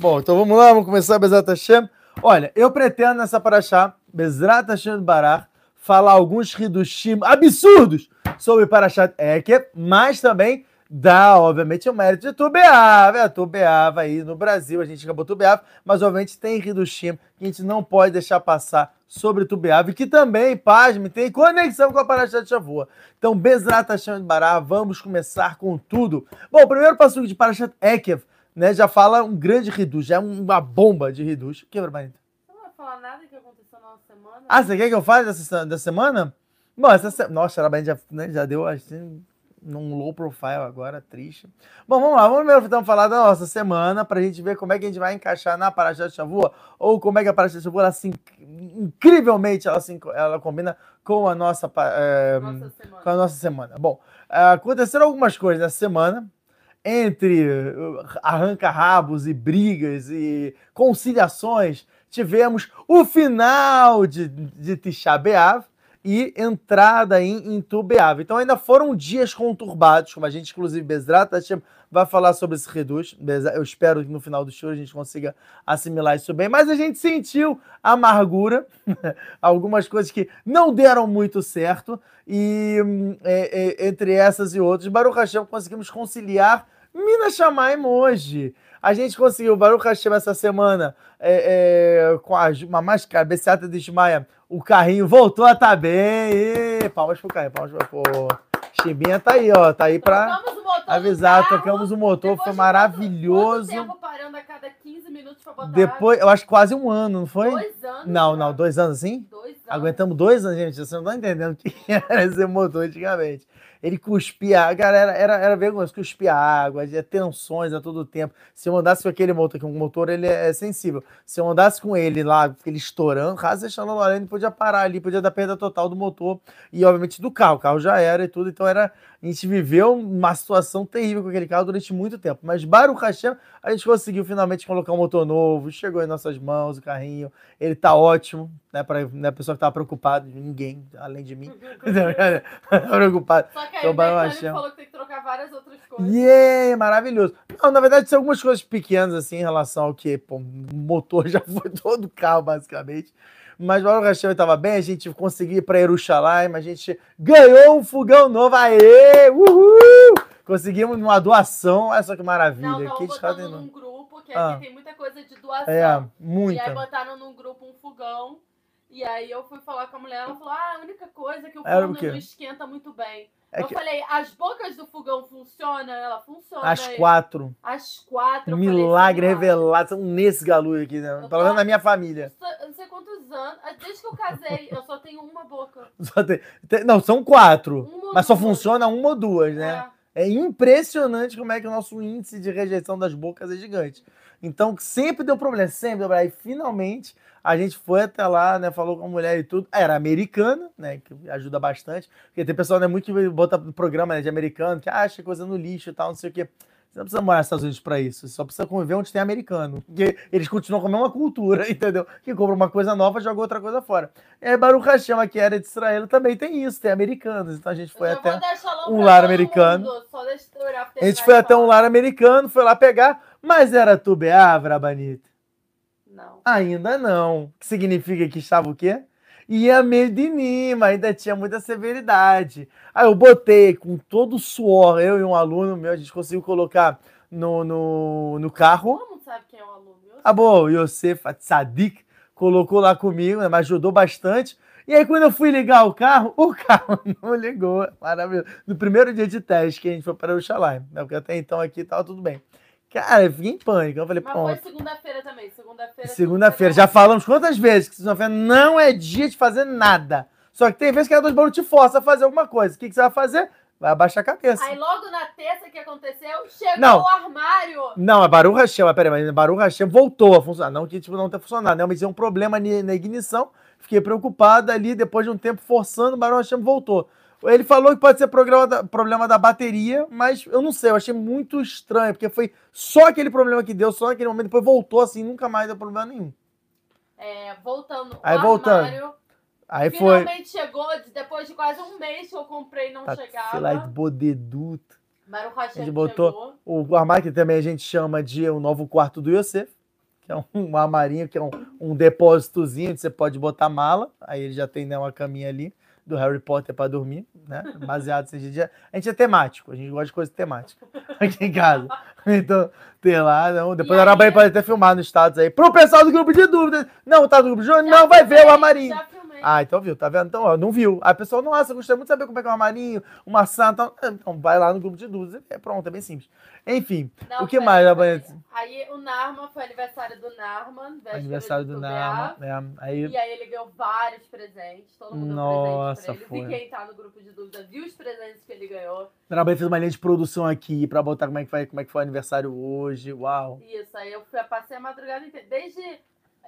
Bom, então vamos lá, vamos começar Bezat Hashem. Olha, eu pretendo nessa paraxá, Bezrat Hashem do Barar, falar alguns ridushim absurdos sobre Parashat Eker, mas também dá, obviamente, o mérito de Tubeava. É, Tubeava aí no Brasil, a gente acabou Tubeava, mas obviamente tem ridushim que a gente não pode deixar passar sobre Tubeava, e que também, pasme, tem conexão com a Parashat Shavua. Então, Bezrat Hashem de Barar, vamos começar com tudo. Bom, primeiro passo de Parashat Ekev, né, já fala um grande Hidush, já é uma bomba de Hidush. Quebra, Marita. Você não vai falar nada que aconteceu na semana? Ah, você quer que eu fale dessa, dessa semana? Bom, essa semana. Nossa, ela já, né, já deu assim, num low profile agora, triste. Bom, vamos lá, vamos primeiro então falar da nossa semana, pra gente ver como é que a gente vai encaixar na Parashat Shavua, ou como é que a Parashat Shavua, ela se, incrivelmente, ela, se, ela combina com a nossa, é, Nossa com a nossa semana. Bom, aconteceram algumas coisas nessa semana, entre uh, arranca-rabos e brigas e conciliações, tivemos o final de, de Tisha e entrada em, em Tu B'Av. Então ainda foram dias conturbados, como a gente, inclusive, Bezrat Hashem vai falar sobre esse reduz. Eu espero que no final do show a gente consiga assimilar isso bem, mas a gente sentiu amargura, algumas coisas que não deram muito certo, e é, é, entre essas e outras, Baruch Hashem conseguimos conciliar Minas Shamaim hoje. A gente conseguiu, Baruch Hashem, essa semana, é, é, com a, uma mais cabeceada de Ismaia, o carrinho voltou a estar tá bem. E, palmas pro carrinho, palmas pro... Chibinha tá aí, ó. Tá aí pra avisar. Tocamos o motor, foi maravilhoso. Quanto tempo parando a cada 15 minutos pra botar Depois, eu acho que quase um ano, não foi? Dois anos. Não, não, dois anos assim? Dois anos. Aguentamos dois anos, gente. Você não tá entendendo o que era esse motor antigamente. Ele cuspia, a galera era, era vergonhoso, cuspia água, tinha tensões a todo tempo. Se eu andasse com aquele motor, que o motor ele é sensível, se eu andasse com ele lá, ele estourando, rasa deixando ele podia parar ali, podia dar perda total do motor e, obviamente, do carro. O carro já era e tudo, então era. A gente viveu uma situação terrível com aquele carro durante muito tempo. Mas Baruch Hashem, a gente conseguiu finalmente colocar um motor novo, chegou em nossas mãos o carrinho, ele tá ótimo, né? Para né, a pessoa que tava preocupada, ninguém, além de mim, preocupado. Só que aí Então, Baruch Hashem. falou que tem que trocar várias outras coisas. Yeah, maravilhoso. Não, na verdade, são algumas coisas pequenas, assim, em relação ao que, pô, o motor já foi todo o carro, basicamente. Mas o Hashem estava bem, a gente conseguiu ir para Jerusalém, a gente ganhou um fogão novo, aê! Uhul! Conseguimos uma doação, olha só que maravilha. Não, que botando num grupo, que Ah. aqui tem muita coisa de doação. É, E aí muita. botaram num grupo um fogão. E aí eu fui falar com a mulher, ela falou: ah, a única coisa é que o forno não esquenta muito bem. É eu que falei, as bocas do fogão funcionam? Ela funciona. às Aí, quatro, Às quatro. falei, milagre "Isso é milagre." revelado, são nesse galuio aqui, né? Eu Pelo menos na minha família. Não sei quantos anos. ah, Desde que eu casei, eu só tenho uma boca. Só tem- não, são quatro, Uma mas só duas. funciona uma ou duas, né? É. É impressionante como é que o nosso índice de rejeição das bocas é gigante. Então, sempre deu problema, sempre deu problema. Aí, finalmente, a gente foi até lá, né? Falou com a mulher e tudo. Era americana, né? Que ajuda bastante. Porque tem pessoal, né, muito que bota no programa né, de americano, que acha coisa no lixo e tal, não sei o quê. Você não precisa morar nos Estados Unidos pra isso. Você só precisa conviver onde tem americano. Porque eles continuam com a mesma cultura, entendeu? Que compra uma coisa nova, joga outra coisa fora. E aí, Baruch Hashem, aqui era de Israel, também tem isso, tem americanos. Então a gente foi até. um lar americano. mundo, Só deixa eu orar pra A gente foi até um lar americano, foi lá pegar, mas era Tubeavra, Banita? Não. Ainda não. Que significa que estava o quê? Ia Medinima, ainda tinha muita severidade. Aí eu botei com todo o suor, eu e um aluno meu, a gente conseguiu colocar no, no, no carro. Mundo sabe quem é o aluno. Ah, bom, o Yosef Tzadik colocou lá comigo, né, me ajudou bastante. E aí, quando eu fui ligar o carro, o carro não ligou. Maravilhoso. No primeiro dia de teste que a gente foi para o Xalai, né? Porque até então aqui tava tudo bem. Cara, eu fiquei em pânico. Eu falei, Mas foi segunda-feira também. Segunda-feira. Segunda-feira, já falamos quantas vezes que segunda-feira não é dia de fazer nada. Só que tem vezes que a dois barulho te força a fazer alguma coisa. O que, que você vai fazer? Vai abaixar a cabeça. Aí logo na terça que aconteceu, chegou Não. o armário. Não, é Baruch Hashem, mas peraí, mas Baruch Hashem voltou a funcionar. Não que tipo, não tenha funcionado, né? Mas tinha um problema na ignição. Fiquei preocupado ali, depois de um tempo forçando, o Baruch Hashem voltou. Ele falou que pode ser programa da- problema da bateria, mas eu não sei, eu achei muito estranho, porque foi só aquele problema que deu, só naquele momento, depois voltou assim, nunca mais deu problema nenhum. É, voltando. Aí o voltando. armário Aí foi. finalmente chegou, de- depois de quase um mês que eu comprei e não Tá, chegava. sei lá, de bodeduto. Baruch A Hashem gente botou chegou. o armário que também a gente chama de o novo quarto do Yosef. que é um, um armarinho, que é um, um depósitozinho que você pode botar mala. Aí ele já tem né, uma caminha ali do Harry Potter para dormir, né? Baseado nesse dia. A gente é temático, a gente gosta de coisa temática aqui em casa. Então, tem lá, não. Depois a aí- pode até filmar no status aí. Pro pessoal do grupo de dúvidas. Não, tá no grupo de Já não, vai ver o armarinho. Já. Ah, então viu, tá vendo? Então, ó, não viu. Aí a pessoa, nossa, gostei muito de saber como é que é um armarinho, uma santa. Então, vai lá no grupo de dúvidas. É pronto, é bem simples. Enfim, Não, o que mais, peraí. Albanete? Aí o Narman foi aniversário do Narman, Aniversário do. Nama. É, aí, E aí ele ganhou vários presentes, todo mundo Nossa, deu presente pra ele. foi. Vi quem tá no grupo de dúvida, viu os presentes que ele ganhou. Arabelle fez uma linha de produção aqui pra botar como é que, vai, como é que foi o aniversário hoje. Uau. Isso, aí eu fui, passei a madrugada inteira. Desde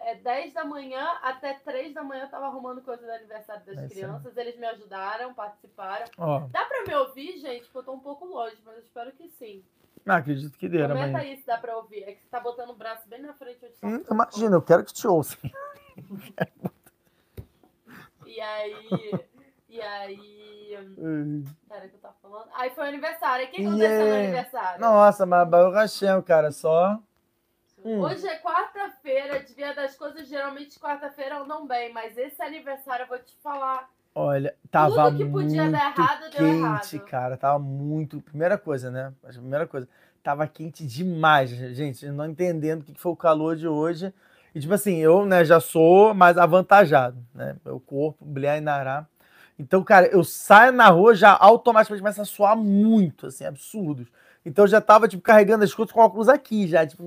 é, 10 da manhã até 3 da manhã eu tava arrumando coisa do aniversário das É crianças. Eles me ajudaram, participaram. Ó, Dá pra me ouvir, gente? Porque eu tô um pouco longe, mas eu espero que sim. não acredito que dê, Comenta mas. aí se dá pra ouvir. É que você tá botando o braço bem na frente o Hum, imagina, eu quero que te ouça. E aí. E aí. hum, que eu tava falando. Aí foi o aniversário. E o que aconteceu no Yeah. aniversário? Nossa, mas Baruch Hashem, cara, só. Hum. Hoje é quarta-feira, dia das coisas. Geralmente quarta-feira andam bem, mas esse aniversário eu vou te falar. Olha, tava Tudo que podia muito dar errado, deu quente, errado. cara. Tava muito. Primeira coisa, né? Primeira coisa. Tava quente demais, gente. Não entendendo o que que foi o calor de hoje. E, tipo assim, eu, né, já sou mais avantajado, né? Meu corpo, Bliá e Nará. Então, cara, eu saio na rua, já automaticamente começa a suar muito, assim, absurdos. Então, já tava, tipo, carregando as coisas com óculos aqui, já, tipo,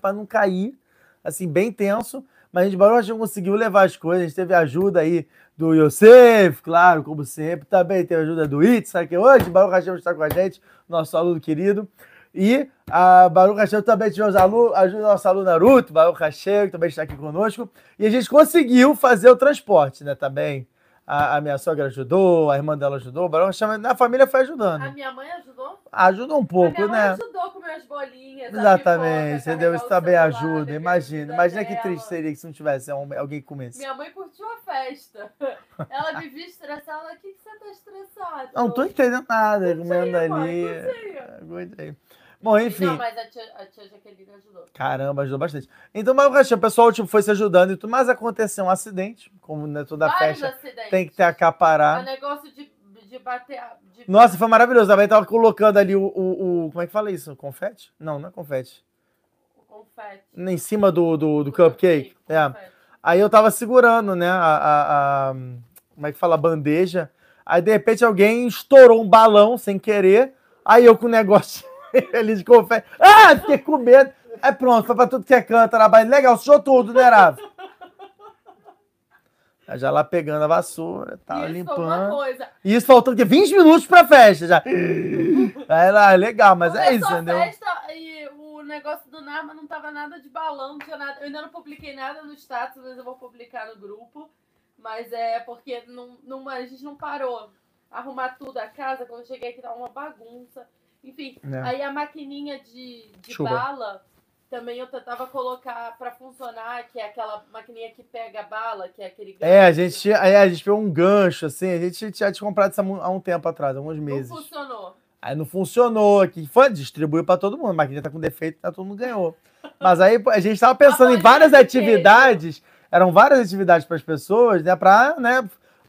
pra não cair, assim, bem tenso. Mas a gente, Baruch Hashem, conseguiu levar as coisas. A gente teve ajuda aí do Yosef, claro, como sempre. Também teve ajuda do Itzhak hoje. Baruch Hashem está com a gente, nosso aluno querido. E a Baruch Hashem também tivemos alu- ajuda da nossa aluna Ruth, Baruch Hashem, que também está aqui conosco. E a gente conseguiu fazer o transporte, né, também. A, a minha sogra ajudou, a irmã dela ajudou, a família foi ajudando. A minha mãe ajudou? Ajudou um a pouco, minha mãe né? ajudou com meus bolinhas. Exatamente, pipoca, entendeu? Isso também celular, ajuda. Imagina, imagina que triste seria que se não tivesse alguém que comesse. Minha mãe curtiu a festa. Ela me viu estressada. Ela, o que, que você tá estressada? Não tô entendendo nada, comendo ali. não sei. Bom, enfim. Não, mas a tia, a tia Jaqueline ajudou. Caramba, ajudou bastante. Então, mas o resto, o pessoal tipo, foi se ajudando e tudo, mas aconteceu um acidente, como né, toda Vários festa acidentes. tem que ter O acaparar. negócio de, de bater. a- De... Nossa, foi maravilhoso. Também tava colocando ali o, o, o- Como é que fala isso? Confete? Não, não é confete. o confete. Em cima do, do, do cupcake. o É. Aí eu tava segurando, né, a, a- a- Como é que fala? A bandeja. Aí, de repente, alguém estourou um balão sem querer. Aí eu com o negócio de confete. Ah, fiquei com medo. Aí pronto, foi pra tudo que é canto, trabalho. Legal, sujou tudo, né, Rafa? Aí Já lá pegando a vassoura, tava Isso foi uma limpando. coisa. E isso faltando que 20 minutos pra festa já. Aí lá, legal, mas é isso, Começou a entendeu? festa e o negócio do Narma não tava nada de balão, não nada. Eu ainda não publiquei nada no status, mas eu vou publicar no grupo. Mas é porque não, não, a gente não parou. Arrumar tudo a casa, quando eu cheguei aqui tava uma bagunça. Enfim, É. aí a maquininha de, de bala também eu tentava colocar pra funcionar, que é aquela maquininha que pega a bala, que é aquele É, a gancho. gente, é, a gente pegou um gancho, assim, a gente tinha te comprado isso há um tempo atrás, há alguns não meses. funcionou. Aí não funcionou aqui. Foi, distribuiu pra todo mundo. A maquininha tá com defeito, tá, todo mundo ganhou. Mas aí a gente tava pensando em várias de atividades. Eram várias atividades para as pessoas, né? Pra né,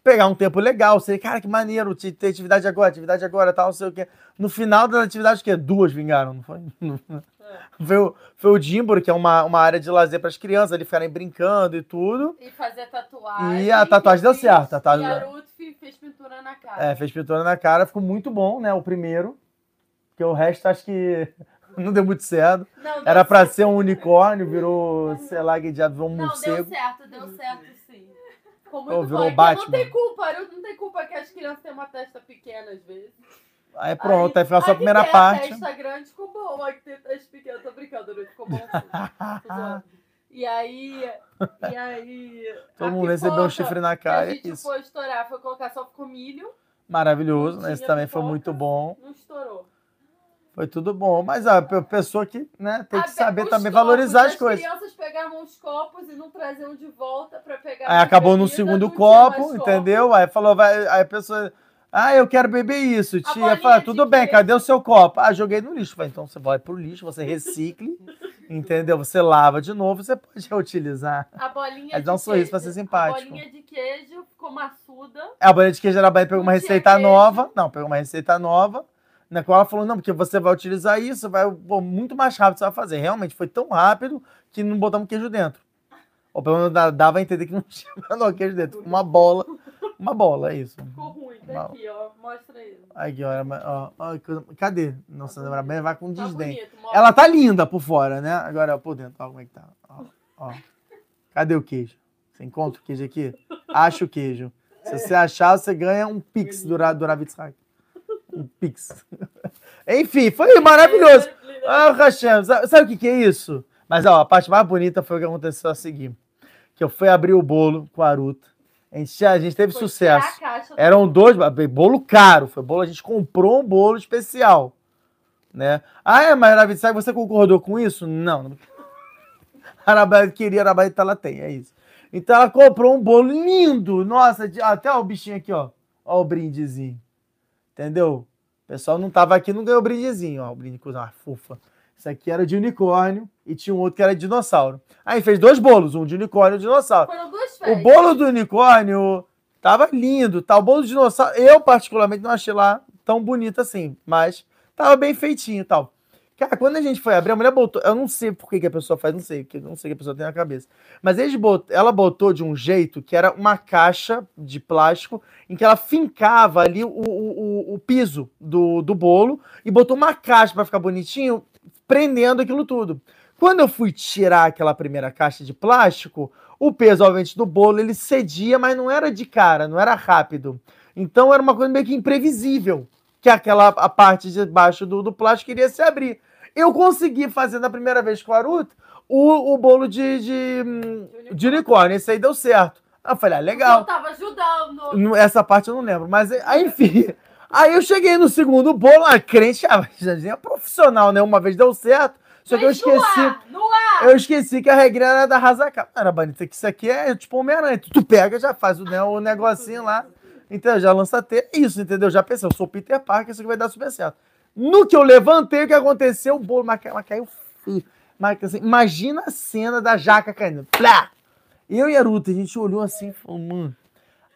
pegar um tempo legal. Sei, cara, que maneiro, te- ter atividade agora, atividade agora, tal, não sei o quê. No final das atividades, o quê? Duas vingaram, não foi? É. Foi o, foi o Dimbor, que é uma, uma área de lazer para as crianças, ali ficarem brincando e tudo. E fazer tatuagem. E a tatuagem deu certo, a tatuagem- E fe- fez pintura na cara. É, fez pintura na cara, ficou muito bom, né? O primeiro. Porque o resto acho que não deu muito certo. Não, deu Era certo. ser um unicórnio, virou, sei lá, que diabo, um Não, deu morcego. certo, deu certo Ficou Oh, muito virou bom. É Batman. Não tem culpa, não tem culpa que as crianças têm uma testa pequena às vezes. Aí pronto, aí ficou só a primeira que parte. A testa grande ficou bom, a testa pequena, tô brincando, Ruth, ficou bom. E aí. E aí. Todo mundo recebeu um chifre na cara. A é gente Isso. foi estourar, foi colocar só com milho, Maravilhoso, né? não Esse também foi pipoca. muito bom. não estourou. Foi tudo bom. Mas a pe- pessoa que né, tem que saber também copos, valorizar as coisas. crianças pegavam os copos e não traziam de volta pra pegar. Aí acabou no bebida, segundo não tinha copo, entendeu? Aí falou, vai, aí a pessoa. Ah, eu quero beber isso, tia. Fala, de tudo bem, queijo. cadê o seu copo? Ah, joguei no lixo. Falei, então você vai pro lixo, você recicle Entendeu? Você lava de novo, você pode reutilizar. A bolinha Aí de dá um sorriso pra queijo- ser simpático. A bolinha de queijo ficou maçuda. A bolinha de queijo era bem, pegou uma receita queijo. nova. Não, pegou uma receita nova. Na qual ela falou, não, porque você vai utilizar isso, vai pô, muito mais rápido você vai fazer. Realmente foi tão rápido que não botamos queijo dentro. Ou pelo menos dava a entender que não tinha menor queijo dentro. Uma bola. Uma bola, é isso. Ficou ruim. Tá aqui, ó. Mostra aí. Aqui, ó, mas, ó, ó, Cadê? Nossa, lembra bem, vai com Tá desdém. bonito. mostra. Ela tá linda por fora, né? Agora, por dentro, ó, como é que tá. Ó, ó. Cadê o queijo? Você encontra o queijo aqui? Acha o queijo. Se você achar, você ganha um pix do, do Ravitsak. Um pix. Enfim, foi maravilhoso. Ah, Hashem, sabe, sabe o que, que é isso? Mas ó, a parte mais bonita foi o que aconteceu a seguir. Que eu fui abrir o bolo com a Aruta. A gente, a gente teve Foi sucesso. Eram dois, bolo caro, foi bolo, a gente comprou um bolo especial, né? Ah, é, mas Ravitsak, você concordou com isso? Não. não. A Arabelle queria, a Arabelle ela tem, é isso. Então ela comprou um bolo lindo, nossa, até o bichinho aqui, ó, ó o brindezinho, entendeu? O pessoal não tava aqui, não ganhou o brindezinho, ó, o brinde com uma fofa. Isso aqui era de unicórnio e tinha um outro que era de dinossauro. Aí fez dois bolos, um de unicórnio e um de dinossauro. Foram duas O bolo do unicórnio tava lindo, tá? O bolo do dinossauro, eu particularmente não achei lá tão bonito assim, mas tava bem feitinho e tal. Cara, quando a gente foi abrir, a mulher botou, eu não sei por que, que a pessoa faz, não sei, não sei o que a pessoa tem na cabeça. Mas eles bot, ela botou de um jeito que era uma caixa de plástico em que ela fincava ali o, o, o- o piso do, do bolo e botou uma caixa para ficar bonitinho, prendendo aquilo tudo. Quando eu fui tirar aquela primeira caixa de plástico, o peso, obviamente, do bolo ele cedia, mas não era de cara, não era rápido. Então era uma coisa meio que imprevisível, que aquela a parte de baixo do, do plástico iria se abrir. Eu consegui fazer na primeira vez com o Aruto o, o bolo de, de, de unicórnio. Esse aí deu certo. Aí eu falei, ah, legal. Eu tava ajudando. Essa parte eu não lembro, mas aí, enfim. Aí eu cheguei no segundo bolo, a crente, ah, já é profissional, né? Uma vez deu certo, só que eu Mas no esqueci. ar, No ar. Eu esqueci que a regra era da Razacap. Não era bonita, que isso aqui é tipo Homem-Aranha. Tu, tu pega, já faz o, né, o negocinho lá. Então, já lança T. É isso, entendeu? Já pensei, eu sou o Peter Parker, isso aqui vai dar super certo. No que eu levantei, o que aconteceu? O bolo, mas, caiu- mas caiu feio. Mas, assim, imagina a cena da jaca caindo. Plá! Eu e Aruto, a gente olhou assim e falou, mano.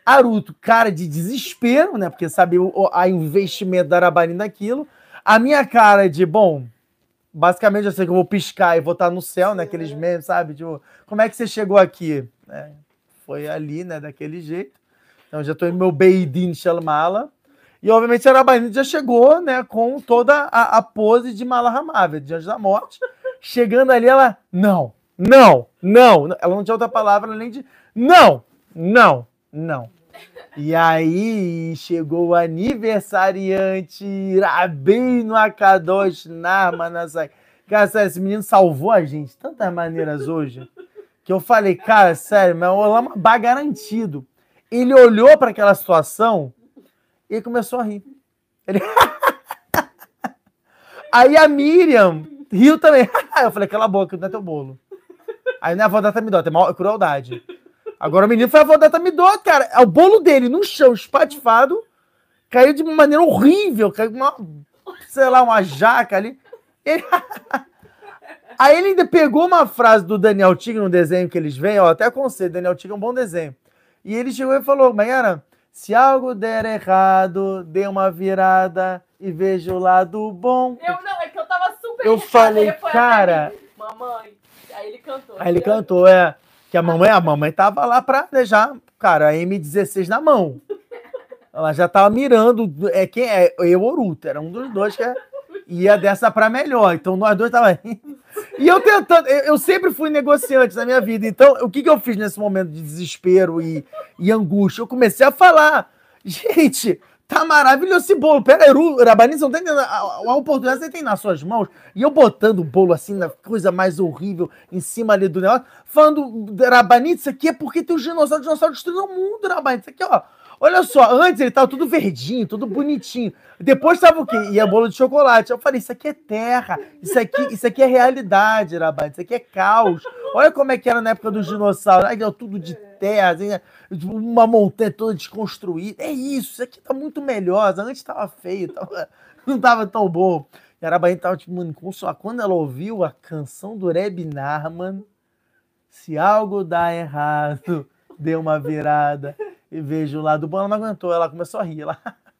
Aruto, cara de desespero, né? Porque sabe o, investimento da Arabani naquilo. A minha cara de, bom, basicamente eu sei que eu vou piscar e vou estar no céu, né? Aqueles memes, sabe? Tipo, como é que você chegou aqui? É, foi ali, né? Daquele jeito. Então já tô em meu Beidin Shalmala. E obviamente a Arabani já chegou, né? Com toda a, a pose de Mala Ramável, de Anjo da Morte. Chegando ali, ela, não, não, não. Ela não tinha outra palavra além de não, não, não. E aí chegou o aniversariante Rabino Akadosh Narmanasai. Cara, sério, esse menino salvou a gente de tantas maneiras hoje. Que eu falei, cara, sério, mas o Olamabá garantido. Ele olhou para aquela situação e começou a rir. Ele... aí a Miriam riu também. eu falei, cala a boca, não é teu bolo. Aí não é a Vodata Midot, é mal- crueldade. Agora o menino foi a Vodata Midot, cara. É o bolo dele no chão, espatifado, caiu de maneira horrível, caiu uma, sei lá, uma jaca ali. Ele- Aí ele ainda pegou uma frase do Daniel Tigre no desenho que eles veem, ó, até aconselho, Daniel Tigre é um bom desenho. E ele chegou e falou, Mayara, se algo der errado, dê uma virada e veja o lado bom. Eu não, é que eu tava super Eu falei, cara- mim, Mamãe. Aí ele cantou. Aí ele cantou, é. Que a mamãe, a mamãe tava lá pra deixar, cara, a M16 na mão. Ela já tava mirando. É quem é? Eu ou Oruto. Era um dos dois que é- ia dessa pra melhor. Então nós dois tava. E eu tentando, eu, sempre fui negociante na minha vida. Então, o que, que eu fiz nesse momento de desespero e, e angústia? Eu comecei a falar. Gente, tá maravilhoso esse bolo. Pera aí, Uru- Rabani, você não tá entendendo? A, a- oportunidade você tem nas suas mãos. E eu botando o bolo assim, na coisa mais horrível, em cima ali do negócio, falando, Rabani, isso aqui é porque tem o dinossauro, o dinossauro destruiu o mundo, Rabani. Isso aqui, ó. Olha só, antes ele tava tudo verdinho, tudo bonitinho. Depois tava o quê? Ia bolo de chocolate. Eu falei, isso aqui é terra, isso aqui, isso aqui é realidade, Rabani, isso aqui é caos. Olha como é que era na época dos dinossauros. Aí deu tudo de terra, assim, né? uma montanha toda desconstruída. É isso, isso aqui tá muito melhor. Antes tava feio, tava- não tava tão bom. E a tava, tipo, mano, consolar. Quando ela ouviu a canção do Reb Narman, se algo dá errado, deu uma virada e vejo lá do bom, ela não aguentou, ela começou a rir. Ela...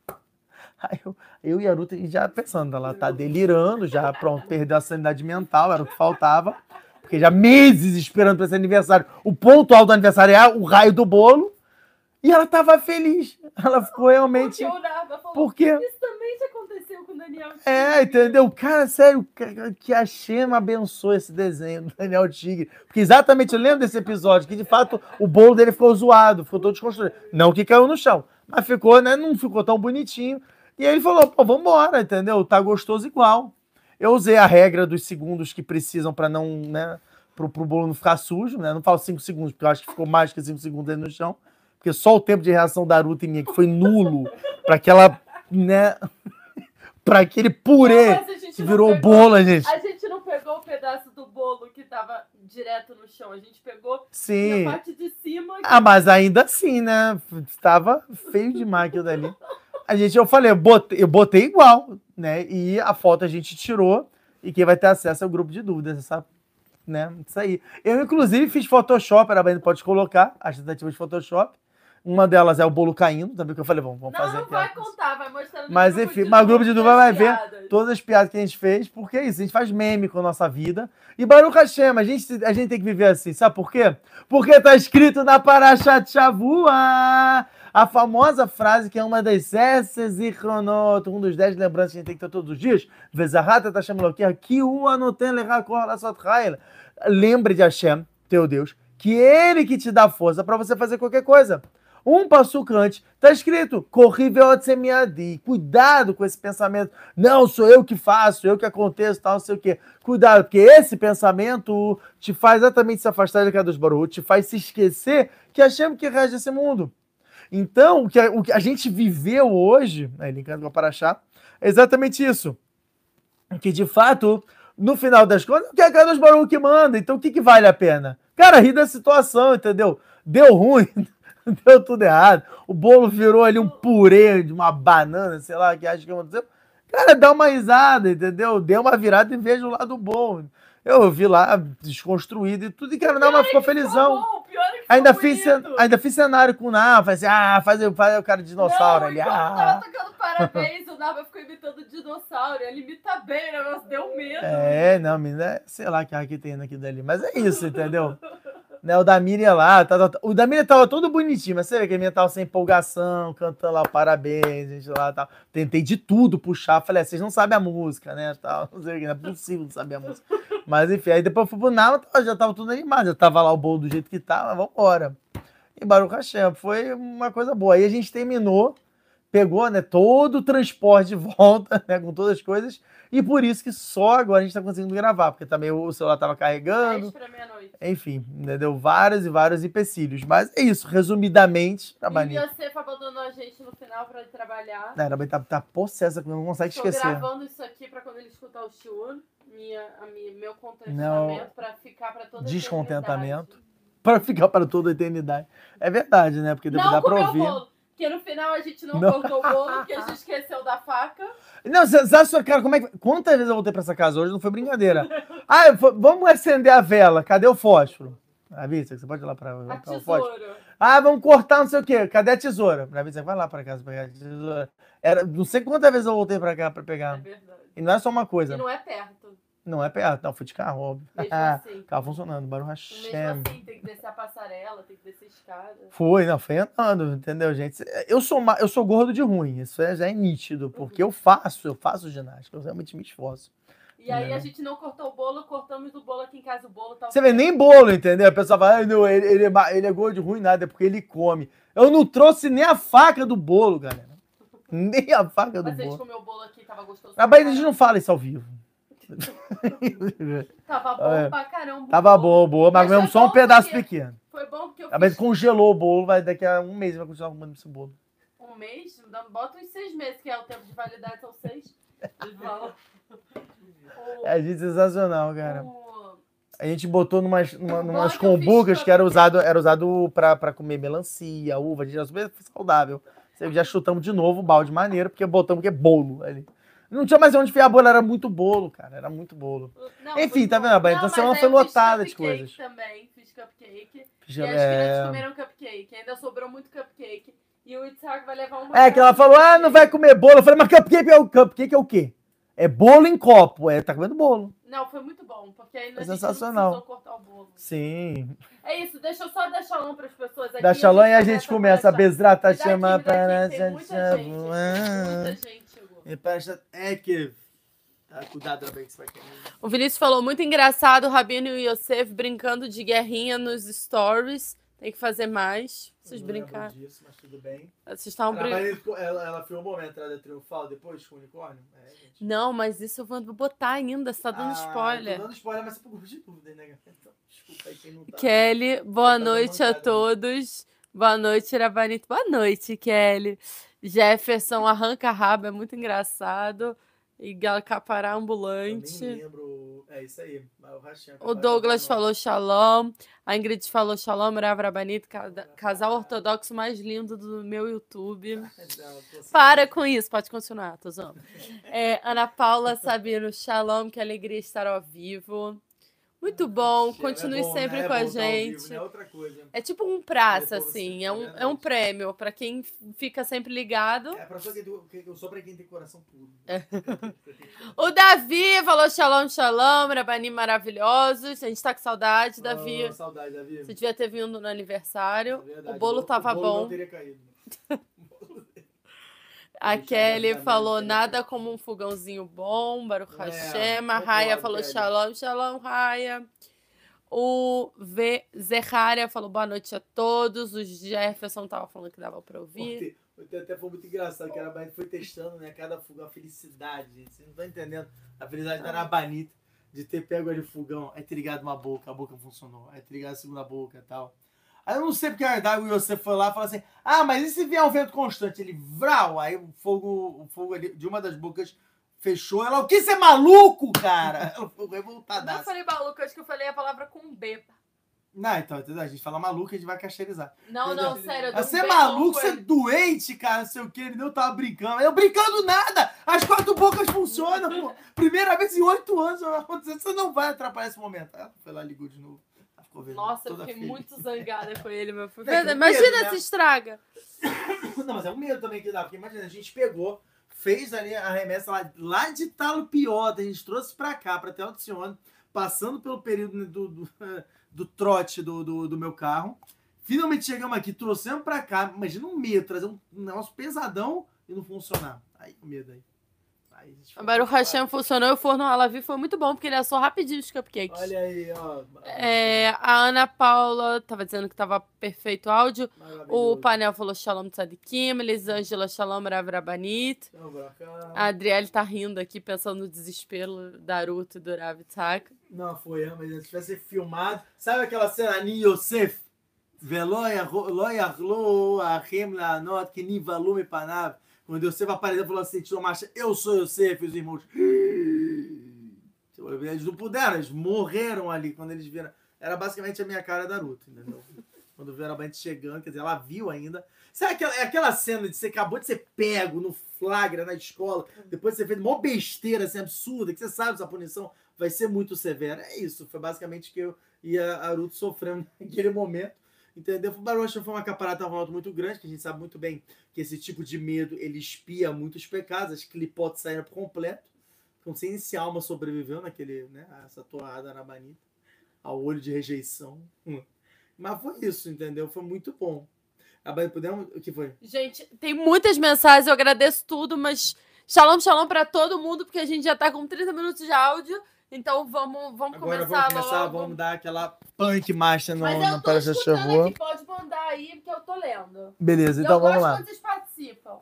Aí eu, eu e a Ruth já pensando, ela tá delirando, já pronto, perdeu a sanidade mental, era o que faltava. Porque já meses esperando para esse aniversário. O ponto alto do aniversário é o raio do bolo. E ela tava feliz. Ela ficou realmente. Porque o Narva falou, Porque Isso também já Daniel. É, Tigre." entendeu? Cara, sério, que- que a Xema abençoe esse desenho do Daniel Tigre. Porque exatamente, eu lembro desse episódio, que de fato o bolo dele ficou zoado, ficou todo desconstruído. Não que caiu no chão, mas ficou, né? Não ficou tão bonitinho. E aí ele falou, pô, vambora, entendeu? Tá gostoso igual. Eu usei a regra dos segundos que precisam para não, né? Pro, pro bolo não ficar sujo, né? Não falo cinco segundos, porque eu acho que ficou mais que cinco segundos aí no chão. Porque só o tempo de reação da Ruta e minha, que foi nulo, para aquela, né? Para aquele purê Não, que virou pegou- bola, gente. A gente não pegou o pedaço do bolo que tava direto no chão. A gente pegou Sim. na parte de cima. Ah, mas ainda assim, né? Estava feio demais aquilo dali. A gente, eu falei, eu botei, eu botei igual, né? E a foto a gente tirou. E quem vai ter acesso é o grupo de dúvidas, essa, né? Isso aí. Eu, inclusive, fiz Photoshop, era bem, pode colocar as tentativas de Photoshop. Uma delas é o bolo caindo, também que eu falei, vamos, vamos Não, fazer. não vai contar, vai mostrar no Mas enfim, mas o grupo de dúvida vai ver piadas. todas as piadas que a gente fez, porque é isso, a gente faz meme com a nossa vida. E Baruch Hashem, a gente, a gente tem que viver assim, sabe por quê? Porque tá escrito na Parashat Shavua, a famosa frase que é uma das Esses e Chronot, um dos dez lembranças que a gente tem que ter todos os dias. Vezahata tá chamando que o anotem. Lembre de Hashem, teu Deus, que ele que te dá força para você fazer qualquer coisa. Um passuco antes, tá escrito, corrível semiadi. Cuidado com esse pensamento. Não, sou eu que faço, eu que aconteço, tal, não sei o quê. Cuidado, porque esse pensamento te faz exatamente se afastar da dos Baruch, te faz se esquecer que Hashem que rege esse mundo. Então, o que a, o que a gente viveu hoje, né, linkando com a Paraxá, é exatamente isso. Que de fato, no final das contas, o que é dos Baruch que manda. Então, o que, que vale a pena? Cara, rir da situação, entendeu? Deu ruim, deu tudo errado. O bolo virou ali um purê de uma banana, sei lá, que acho que aconteceu. Cara, dá uma risada, entendeu? Deu uma virada e veja o lado bom. Eu vi lá desconstruído e tudo, e cara, não, mas ficou felizão. Ficou bom, pior é Ainda fiz, cen- ainda fiz cenário com o falei assim, ah, faz, faz o cara de dinossauro não, ali. Ah. tava tocando parabéns, o Nava ficou imitando o dinossauro. Ele imita bem, o negócio deu medo. É, não, menina, sei lá que que tem naquilo dali, mas é isso, entendeu? né, o Damir ia lá, tá, tá, o Damir tava todo bonitinho, mas você vê que minha tava sem empolgação, cantando lá parabéns, gente lá tal. Tentei de tudo puxar, falei, ah, vocês não sabem a música, né, tal, não sei o que, não é possível saber a música. Mas enfim, aí depois eu fui pro Nama, já tava tudo animado, já tava lá o bolo do jeito que tava, vambora. E Baruch foi uma coisa boa. Aí a gente terminou, pegou, né, todo o transporte de volta, né, com todas as coisas, e por isso que só agora a gente tá conseguindo gravar, porque também o celular tava carregando, 10 pra meia-noite. Enfim, né, deu vários e vários empecilhos. Mas é isso, resumidamente, E trabalhei. o Yosef abandonou a gente no final pra ir trabalhar. Não, ela tá, tá possessa, não consegue Tô esquecer. gravando isso aqui pra quando ele escutar o Shiur. Minha, minha, meu contentamento pra ficar pra toda a Descontentamento. Para ficar para toda a eternidade. É verdade, né? Porque Não dá pra ouvir. bolo. Porque no final a gente não, Não. cortou o bolo, porque a gente esqueceu da faca. Não, você sabe, sua cara, como é que. Quantas vezes eu voltei pra essa casa hoje? Não foi brincadeira. Ah, vamos acender a vela. Cadê o fósforo? Ah, Vista, você pode ir lá pra A pra o fósforo. tesoura. Ah, vamos cortar não sei o quê. Cadê a tesoura? Pra Vista, vai lá pra casa pegar a tesoura. Era, não sei quantas vezes eu voltei pra cá pra É pegar. verdade. E não é só uma E coisa. não é perto. Não é perto, não, fui de carro, óbvio. Mesmo assim. Carro funcionando, Baruch Mesmo Hashem. assim, tem que descer a passarela, tem que descer a escada. Foi, não, foi andando, entendeu, gente? Eu sou, eu sou gordo de ruim, isso é, já é nítido, porque eu faço, eu faço ginástica, eu realmente me esforço. E aí É. a gente não cortou o bolo, cortamos o bolo aqui em casa, o bolo tá Você vê, nem bolo, entendeu? A pessoa fala, ah, não, ele, ele é, ele é gordo de ruim, nada, é porque ele come. Eu não trouxe nem a faca do bolo, galera. Nem a faca do Mas a gente bolo. comeu o bolo aqui, tava gostoso. Bahia a gente não fala isso ao vivo. Tava bom É. pra caramba. Tava bom, boa, mas Mas foi só um pedaço porque- pequeno. Foi bom porque eu A Bahia fiz congelou o bolo, vai, daqui a um mês vai continuar comendo esse bolo. um mês, bota uns seis meses, que é o tempo de validade, são seis. O- É gente sensacional, cara. o- A gente botou numas, numa, numas que combucas pra- que era usado, era usado pra, pra comer melancia, uva, a gente era super saudável. Já chutamos de novo o balde maneiro, porque botamos que é bolo ali. Não tinha mais onde enfiar bolo, era muito bolo, cara. Era muito bolo. Não, Enfim, tá vendo, Bahia? Não, Então mas semana foi fiz lotada de coisas. também, fiz cupcake. Já- E as crianças é... comeram cupcake. Ainda sobrou muito cupcake. E o Itzhak vai levar uma. é, que ela falou, ah, não vai comer bolo. Eu falei, mas cupcake é o, cupcake é o quê? É bolo em copo. É, tá comendo bolo. Não, foi muito bom, porque aí a gente sensacional. cortar o bolo. Sim. É isso, deixa eu só dar shalom para as pessoas aqui. Da Shalom e a gente começa a tá Me dá aqui, chamando dá para Tem muita gente. Muita gente E é que. Tá, cuidado também que você vai querer. O Vinícius falou, muito engraçado, o Rabino e o Yosef brincando de guerrinha nos stories. Tem que fazer mais. Vocês brincaram. disso, mas tudo bem. Vocês estavam brincando. Ela, ela, filmou uma entrada triunfal depois com o unicórnio? É. Não, mas isso eu vou botar ainda, você tá dando Ah, spoiler. Tô dando spoiler, mas é por grupo de dúvida, né? Então, desculpa aí quem não tá. Kelly, boa Tá noite a né? todos. Boa noite, Rabanito. Boa noite, Kelly. Jefferson arranca rabo, é muito engraçado. E Capará Eu nem ambulante. lembro. É isso aí. mas o O Douglas falou shalom. A Ingrid falou shalom, Rav Rabanito, cada- casal ortodoxo mais lindo do meu YouTube. Para com isso, pode continuar, tô zoando. É, Ana Paula Sabino, shalom, que alegria estar ao vivo. Muito bom, continue sempre com a gente. É outra coisa. É tipo um praça, assim, é é um, é um prêmio pra quem fica sempre ligado. É pra quem, tem- eu sou pra quem tem coração puro. É. O Davi falou shalom, shalom, Rabani maravilhosos. A gente tá com saudade, Davi. Oh, saudade, Davi. Você devia ter vindo no aniversário. É o bolo tava o bolo bom. Não teria caído. A Kelly falou nada como um fogãozinho bom. Baruch É, Hashem. A Raya falou shalom, shalom, Raya. O v... Zerraria falou boa noite a todos. O Jefferson tava falando que dava pra ouvir. Ontem, até foi muito engraçado, que a Arabanita foi testando, né? Cada fogão, a felicidade, gente. Vocês não estão entendendo. A felicidade da Arabanita de ter pego ali o fogão, aí ter ligado uma boca, a boca funcionou. Aí ter ligado a segunda boca e tal. Aí eu não sei porque a e você foi lá e falou assim: ah, mas e se vier um vento constante? Ele vral, aí o fogo, o fogo ali de uma das bocas fechou. Ela, o que você é maluco, cara? Ela ficou Eu não revoltada. falei maluco, acho que eu falei a palavra com B. Não, então, entendeu? A gente fala maluco, a gente vai casteirizar. Não, não, sério. eu um Você é maluco, você é doente, cara, não sei o que. Ele não tava brincando. Eu brincando nada! As quatro bocas funcionam, pô. Primeira vez em oito anos. Você não vai atrapalhar esse momento. Ela foi lá, ligou de novo. Ficou vendo. Nossa, eu fiquei feliz. muito zangada com ele, meu filho. É, Imagina medo, né? se estraga. Não, mas é um medo também que dá. Porque imagina, a gente pegou, fez ali a remessa lá, lá de Talo Piota, a gente trouxe pra cá, pra ter Alcione, passando pelo período né, do, do, do trote do, do, do meu carro. Finalmente chegamos aqui, trouxemos pra cá. Imagina um medo, trazer um negócio pesadão e não funcionar. Aí o medo aí. aí a gente O Baruch Hashem funcionou e o forno Alavi foi muito bom, porque ele assou rapidinho os cupcakes. Olha aí, ó. É, a Ana Paula tava dizendo que tava perfeito o áudio. O Maravilhoso. painel falou Shalom Tzadikim, Elisângela Shalom Rav Rabanit. Então, pra cá. A Adriele tá rindo aqui, pensando no desespero da Ruth e do Rav Tzak. Não foi, mas se tivesse filmado. Sabe aquela cena Ani Yosef? ולא יכול- לא יכלו האחים לענות כי נבהלו מפניו. quando Yosef apareceu e falou assim, tirou marcha, eu sou Yosef, e os irmãos. Eles não puderam, eles morreram ali quando eles viram. Era basicamente a minha cara da Ruth, entendeu? Quando viram a Band chegando, quer dizer, ela viu ainda. Sabe aquela, é aquela cena de você acabou de ser pego no flagra na escola, depois você fez uma besteira assim, absurda, que você sabe que punição vai ser muito severa. É isso, foi basicamente que eu e a a Ruth sofrendo naquele momento. Entendeu? O Baruch foi uma caparata muito grande, que a gente sabe muito bem que esse tipo de medo ele espia muitos pecados, as clipotes saíram por completo. Então, sem esse alma sobreviveu naquele, né, essa toada na banita, ao olho de rejeição. Mas foi isso, entendeu? Foi muito bom. Abai, podemos. O que foi? Gente, tem muitas mensagens, eu agradeço tudo, mas Shalom, Shalom pra todo mundo, porque a gente já tá com 30 minutos de áudio. Então vamos, vamos Agora começar vamos começar, logo. vamos dar aquela punk marcha no, Mas eu tô escutando aqui, pode mandar aí, porque eu tô lendo. Beleza, então eu vamos gosto lá. quando vocês participam.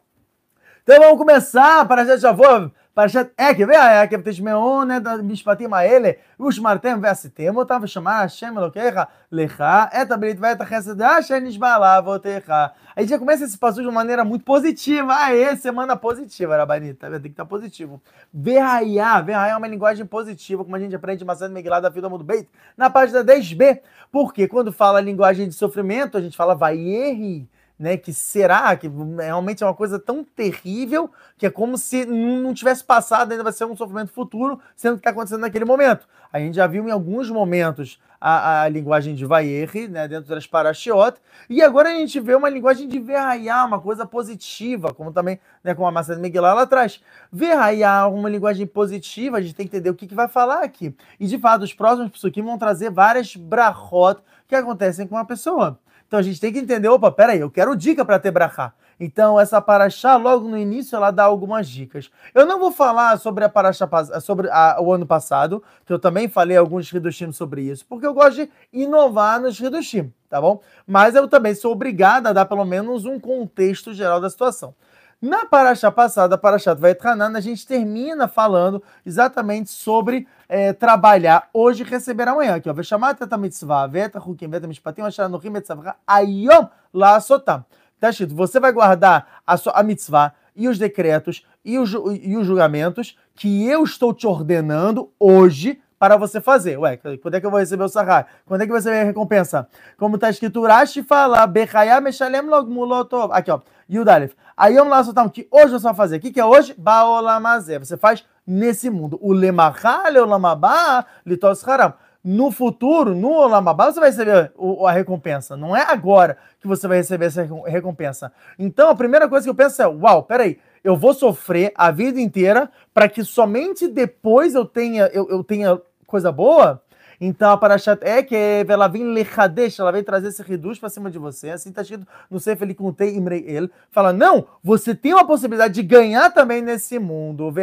então vamos começar, Parashat Shavua, Parashat Ekev, והעקב תשמעו את המשפטים האלה, ושמרתם ועשיתם אותם, ושמע השם אלוקיך לך את הברית ואת החסד אשר נשבע לאבותיך. A gente já começa esse passo de uma maneira muito positiva. Aê, semana positiva, Rabanita. Tem que estar positivo. Verraiá. Verraiá é uma linguagem positiva, como a gente aprende em Massad Megillah da Vida Mundo Beit, na página 10b. Porque quando fala linguagem de sofrimento, a gente fala vaierri. né? Que será que realmente é uma coisa tão terrível que é como se não tivesse passado, ainda vai ser um sofrimento futuro, sendo que está acontecendo naquele momento. A gente já viu em alguns momentos a, a linguagem de Vayerri, né, dentro das Parashiot, e agora a gente vê uma linguagem de Verraiá, uma coisa positiva, como também, né, como a de Miguel lá atrás. Verraiá, uma linguagem positiva, a gente tem que entender o que, que vai falar aqui. E de fato, os próximos psukim vão trazer várias brachot que acontecem com a pessoa. Então a gente tem que entender, opa, peraí, eu quero dica para ter brachá. Então, essa paraxá, logo no início, ela dá algumas dicas. Eu não vou falar sobre a paraxá sobre a, o ano passado, que eu também falei alguns Hidushim sobre isso, porque eu gosto de inovar nos Hidushim, tá bom? Mas eu também sou obrigado a dar pelo menos um contexto geral da situação. Na paraxá passada, Parashat Vaetchanan, a gente termina falando exatamente sobre é, trabalhar hoje e receber amanhã. Aqui, ó. Veshamat et mitzvah, vet chukim, vet mishpatim, asher anochim et ayom la sotam. Está escrito: você vai guardar a, sua, a mitzvah e os decretos e, o, e os julgamentos que eu estou te ordenando hoje para você fazer. Ué, quando é que eu vou receber o sarrar? Quando é que você vai recompensa? Como está escrito, Rashi fala, Bechayá meshalem log mulotov. Aqui, ó, Yudalef. Aí lá, soltar que hoje você vai fazer. O que, que é hoje? Baolamazé. Você faz nesse mundo. O lemachal, o lamabá, litos haram no futuro, no Olamabá, você vai receber o, a recompensa. Não é agora que você vai receber essa recompensa. Então, a primeira coisa que eu penso é: uau, peraí, eu vou sofrer a vida inteira para que somente depois eu tenha, eu, eu tenha coisa boa? Então a Parashat é que ela vem lechadesh, ela vem trazer esse reduz para cima de você. Assim está escrito no Sefer Likuntei Imrei El. Fala, não, você tem uma possibilidade de ganhar também nesse mundo. O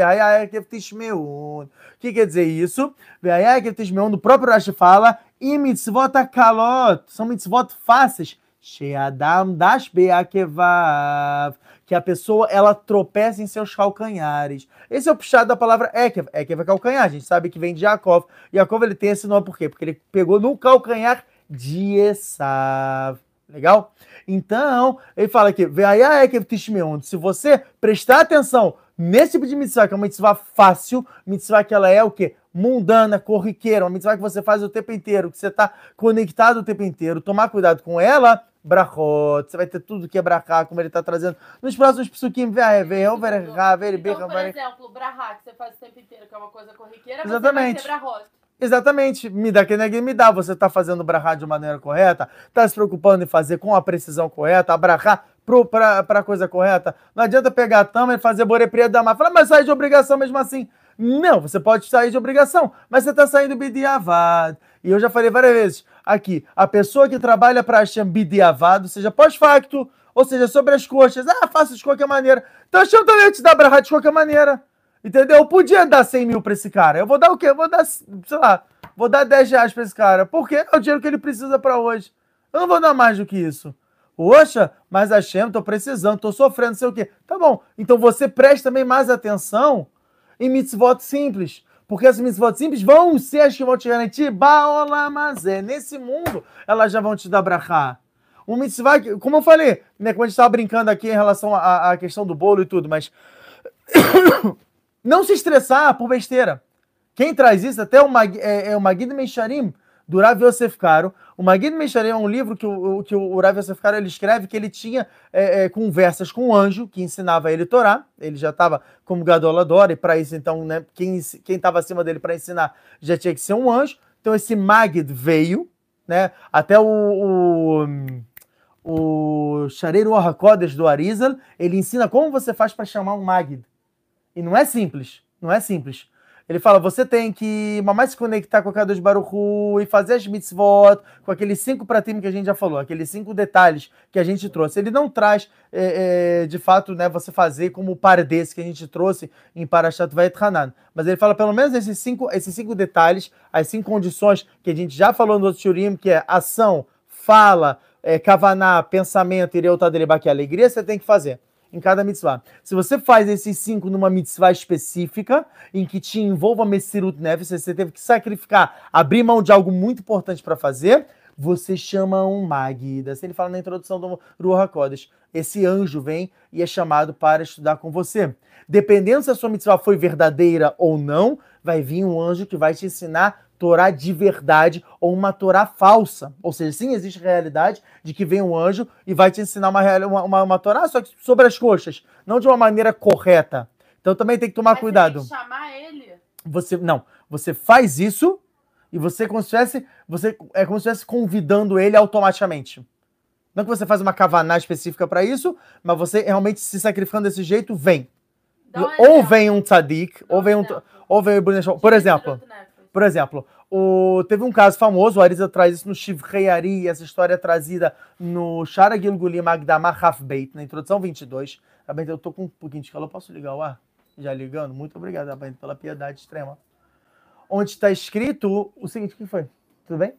que quer dizer isso? O próprio Rashi fala, e mitzvot kalot, são mitzvot fáceis. Sheadam das beakevav que a pessoa ela tropeça em seus calcanhares. Esse é o puxado da palavra Ekev. Ekev é calcanhar, a gente sabe que vem de Jacob. Jacob ele tem esse nome por quê? Porque ele pegou no calcanhar de Esav. Legal? Então, ele fala aqui, se você prestar atenção nesse tipo de mitzvah, que é uma mitzvah fácil, mitzvah que ela é o quê? Mundana, corriqueira, uma mitzvah que você faz o tempo inteiro, que você está conectado o tempo inteiro, tomar cuidado com ela, brachot, você vai ter tudo que é brachá, como ele está trazendo. Nos próximos psukim, então, por exemplo, brachá, que você faz o tempo inteiro, que é uma coisa corriqueira, Exatamente. você vai ter Exatamente, me dá que ninguém me dá. Você está fazendo brachá de maneira correta, está se preocupando em fazer com a precisão correta, abrahá para a coisa correta. Não adianta pegar a tama e fazer borepria da má. Fala, mas sai de obrigação mesmo assim. Não, você pode sair de obrigação, mas você está saindo bidiavad. E eu já falei várias vezes aqui, a pessoa que trabalha para Hashem bidiavad, seja pós-facto, ou seja, sobre as coxas, ah, faça de qualquer maneira. Então Hashem também te dar brahá de qualquer maneira. Entendeu? Eu podia dar 100 mil para esse cara. Eu vou dar o quê? Eu vou dar, sei lá, vou dar 10 reais para esse cara. Porque é o dinheiro que ele precisa para hoje. Eu não vou dar mais do que isso. Poxa, mas Hashem, tô precisando, tô sofrendo, sei o quê. Tá bom. Então você preste também mais atenção em mitzvot simples. Porque as mitzvot simples vão ser as que vão te garantir baolamazé. Nesse mundo, elas já vão te dar brachá. Um mitzvah, como eu falei, né, quando a gente estava brincando aqui em relação à, questão do bolo e tudo, mas não se estressar por besteira. Quem traz isso, até o, Mag, é, é o Magid Meisharim, do Rav Yosef. O Magid Meisharim é um livro que o, que o Rav Yosef Karo ele escreve que ele tinha é, é, conversas com um anjo que ensinava ele Torá. Ele já estava como Gadolador, e para isso, então, né, quem estava acima dele para ensinar já tinha que ser um anjo. Então, esse Magid veio, né, até o, o, o Shareiro do Arizal, ele ensina como você faz para chamar um Magid. E não é simples, não é simples. Ele fala: você tem que mais se conectar com a Kadosh Baruchu e fazer as mitzvot com aqueles cinco pratim que a gente já falou, aqueles cinco detalhes que a gente trouxe. Ele não traz, é, é, de fato, né, você fazer como o par desse que a gente trouxe em Parashat Vayet Hanan. Mas ele fala pelo menos esses cinco, esses cinco detalhes, as cinco condições que a gente já falou no outro Shurim, que é ação, fala, é, kavaná, pensamento e reutadreba, que é alegria, você tem que fazer em cada mitzvah. Se você faz esses cinco numa mitzvah específica, em que te envolva Messirut Nefesh, você teve que sacrificar, abrir mão de algo muito importante para fazer, você chama um Magida. Assim ele fala na introdução do Ruach. Esse anjo vem e é chamado para estudar com você. Dependendo se a sua mitzvah foi verdadeira ou não, vai vir um anjo que vai te ensinar Torá de verdade ou uma Torá falsa. Ou seja, sim, existe realidade de que vem um anjo e vai te ensinar uma, uma, uma, uma Torá, só que sobre as coxas, não de uma maneira correta. Então também tem que tomar Mas cuidado. Tem que chamar ele. Você não, você faz isso e você como se estivesse, você é como se estivesse convidando ele automaticamente. Não que você faz uma kavaná específica para isso, mas você realmente se sacrificando desse jeito, vem. Dá ou exemplo. vem um tzadik, Dá ou vem um, exemplo. ou vem. Por exemplo. Por exemplo, o, teve um caso famoso, o Arisa traz isso no Shivrei Ari, essa história é trazida no Shara Gilgulim Magdamar Hafbeit, na introdução 22. Rabento, eu tô com um pouquinho de calor, posso ligar o ar? Já ligando? Muito obrigado, Rabento, pela piedade extrema. Onde está escrito o seguinte, o que foi? Tudo bem?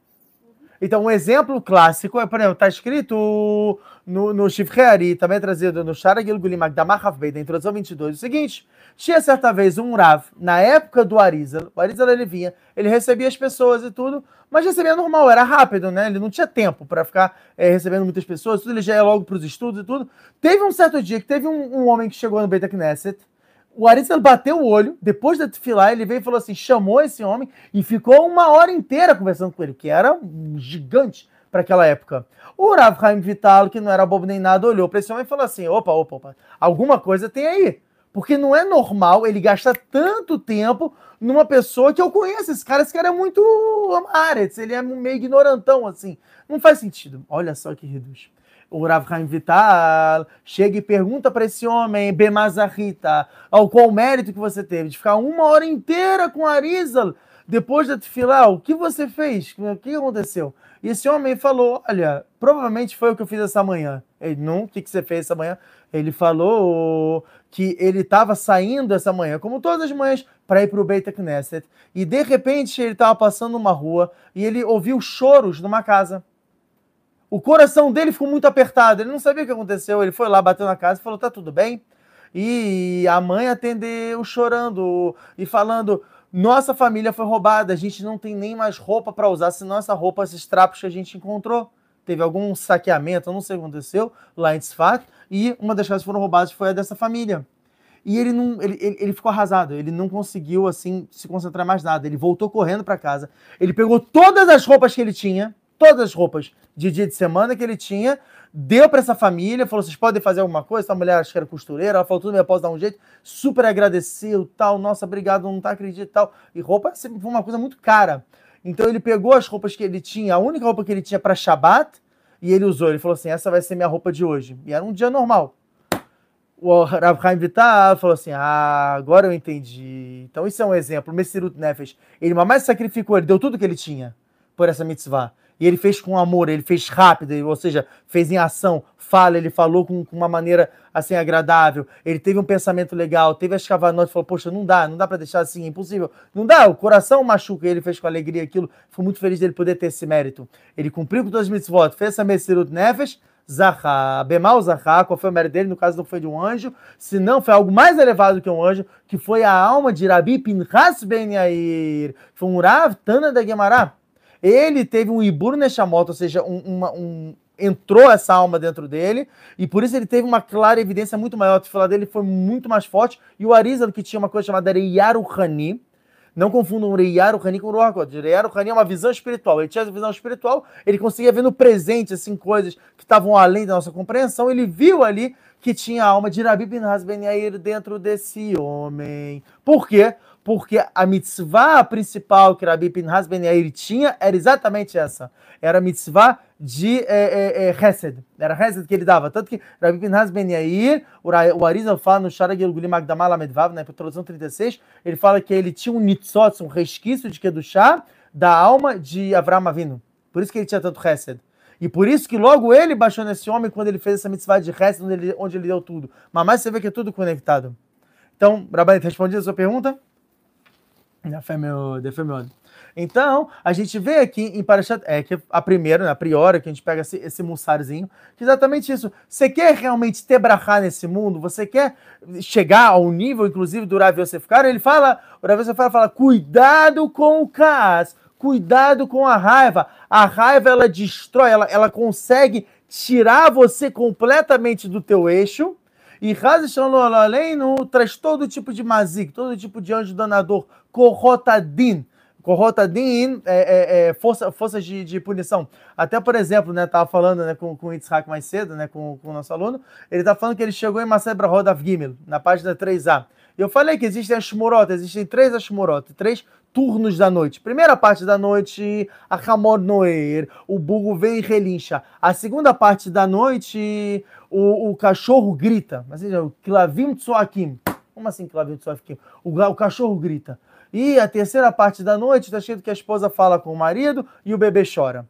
Então, um exemplo clássico é, por exemplo, está escrito no, no Shivrei Ari, também é trazido no Shara Gilgulim Magdamar Hafbeit, na introdução 22, o seguinte, tinha certa vez um Rav, na época do Arizal, o Arizal ele vinha, ele recebia as pessoas e tudo, mas recebia normal, era rápido, né? Ele não tinha tempo para ficar eh, recebendo muitas pessoas, tudo, ele já ia logo para os estudos e tudo. Teve um certo dia que teve um, um homem que chegou no Beit Knesset, o Arizal bateu o olho, depois da filar, ele veio e falou assim, chamou esse homem e ficou uma hora inteira conversando com ele, que era um gigante para aquela época. O Rav Haim Vital, que não era bobo nem nada, olhou para esse homem e falou assim, opa, opa, opa, alguma coisa tem aí. Porque não é normal ele gastar tanto tempo numa pessoa que eu conheço. Esse cara, esse cara é muito amaretz, ele é meio ignorantão, assim. Não faz sentido. Olha só que reduz. O Rav Haim Vital chega e pergunta para esse homem, Bemazarita, ao qual mérito que você teve de ficar uma hora inteira com Arizal depois da Tefilá, o que você fez? O que aconteceu? E esse homem falou, olha, provavelmente foi o que eu fiz essa manhã. Ele, não, o que, que você fez essa manhã? Ele falou que ele estava saindo essa manhã, como todas as manhãs, para ir para o Beit Knesset. E de repente ele estava passando uma rua e ele ouviu choros numa casa. O coração dele ficou muito apertado, ele não sabia o que aconteceu. Ele foi lá, bateu na casa e falou: tá tudo bem? E a mãe atendeu chorando e falando: nossa família foi roubada, a gente não tem nem mais roupa para usar, senão essa roupa, esses trapos que a gente encontrou. Teve algum saqueamento, eu não sei o que aconteceu, lá em Tzfat, e uma das casas que foram roubadas foi a dessa família. E ele não, ele, ele, ele ficou arrasado, ele não conseguiu assim se concentrar mais nada. Ele voltou correndo para casa. Ele pegou todas as roupas que ele tinha, todas as roupas de dia de semana que ele tinha, deu para essa família, falou: vocês podem fazer alguma coisa? Essa mulher acho que era costureira, ela falou: tudo bem, eu posso dar um jeito. Super agradeceu, tal, nossa, obrigado, não tá acredito, tal. E roupa sempre foi uma coisa muito cara. Então ele pegou as roupas que ele tinha, a única roupa que ele tinha para Shabat, e ele usou. Ele falou assim: essa vai ser minha roupa de hoje. E era um dia normal. O Rav Chaim Vital falou assim: Ah, agora eu entendi. Então, isso é um exemplo. Messirut Nefesh. Ele mais sacrificou, ele deu tudo que ele tinha por essa mitzvah. E ele fez com amor, ele fez rápido, ou seja, fez em ação, fala, ele falou com, com uma maneira assim agradável. Ele teve um pensamento legal, teve as cavanotes, falou: Poxa, não dá, não dá para deixar assim, é impossível. Não dá, o coração machuca. Ele fez com alegria aquilo. Fui muito feliz dele poder ter esse mérito. Ele cumpriu com todas as mitzvot, fez essa Messirut Nefesh. Zahá, Bemal Zahá, qual foi o mérito dele? No caso, não foi de um anjo, senão foi algo mais elevado que um anjo, que foi a alma de Rabi Pinchas Ben Yair. Foi um Rav Tana da Gemara. Ele teve um Ibur Neshamot, ou seja, um, uma, um, entrou essa alma dentro dele, e por isso ele teve uma clara evidência muito maior. A falar dele foi muito mais forte, e o Arizal, que tinha uma coisa chamada Reiyaru Hani, não confundam Reiyaru Hani com Ruach Kodesh. Reiyaru é uma visão espiritual. Ele tinha essa visão espiritual, ele conseguia ver no presente, assim, coisas que estavam além da nossa compreensão. Ele viu ali que tinha a alma de Rabi bin Ben Yair dentro desse homem. Por quê? Porque a mitzvah principal que Rabi Pinhas Ben Yair tinha era exatamente essa. Era a mitzvah de é, é, é, Hesed. Era Hesed que ele dava. Tanto que Rabi Pinhas Ben Yair, o, o Arizal fala no Shara Gilgulim Agdamal Amedvav, na introdução 36, ele fala que ele tinha um nitzot, um resquício de Kedushá, da alma de Avram Avinu. Por isso que ele tinha tanto Hesed. E por isso que logo ele baixou nesse homem quando ele fez essa mitzvah de Hesed, onde ele, onde ele deu tudo. Mas mais você vê que é tudo conectado. Então, Rabanito, respondi a sua pergunta? Já foi meu, já foi meu. Então, a gente vê aqui em Parashat, é que a primeira, né, a priori, que a gente pega esse, esse mussarzinho, que é exatamente isso. Você quer realmente ter brachá nesse mundo? Você quer chegar ao nível, inclusive, do Rav Yosef Karo? Ele fala, o Rav Yosef Karo fala, cuidado com o Kaas, cuidado com a raiva. A raiva, ela destrói, ela, ela consegue tirar você completamente do teu eixo, e Haz Aleinu traz todo tipo de mazik, todo tipo de anjo danador, korotadin. Corrotadin é, é, é força, forças de, de, punição. Até, por exemplo, né, tava falando né, com, com o Itzhak mais cedo, né, com, com o nosso aluno, ele tá falando que ele chegou em Masebra Rodav Gimel, na página 3a. Eu falei que existem as Shmurot, existem três Ashmurot, três turnos da noite. Primeira parte da noite, a Hamor Noer, o burro vem e relincha. A segunda parte da noite, o, o cachorro grita. Mas seja, o Klavim Tsuakim. Como assim Klavim Tsuakim? O, o cachorro grita. E a terceira parte da noite está escrito que a esposa fala com o marido e o bebê chora.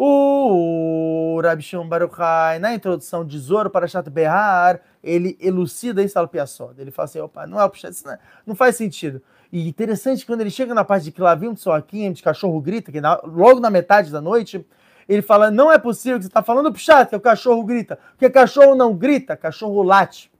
O Rabi Shimon Baruchai, na introdução de Zoro para Chato Behar, ele elucida isso ao Piaçoda. Ele fala assim, opa, não é isso não, é, não faz sentido. E interessante quando ele chega na parte de Clavim de Soaquim, de cachorro grita, que na, logo na metade da noite, ele fala, não é possível que você está falando Pshat, que o cachorro grita. Porque cachorro não grita, cachorro late.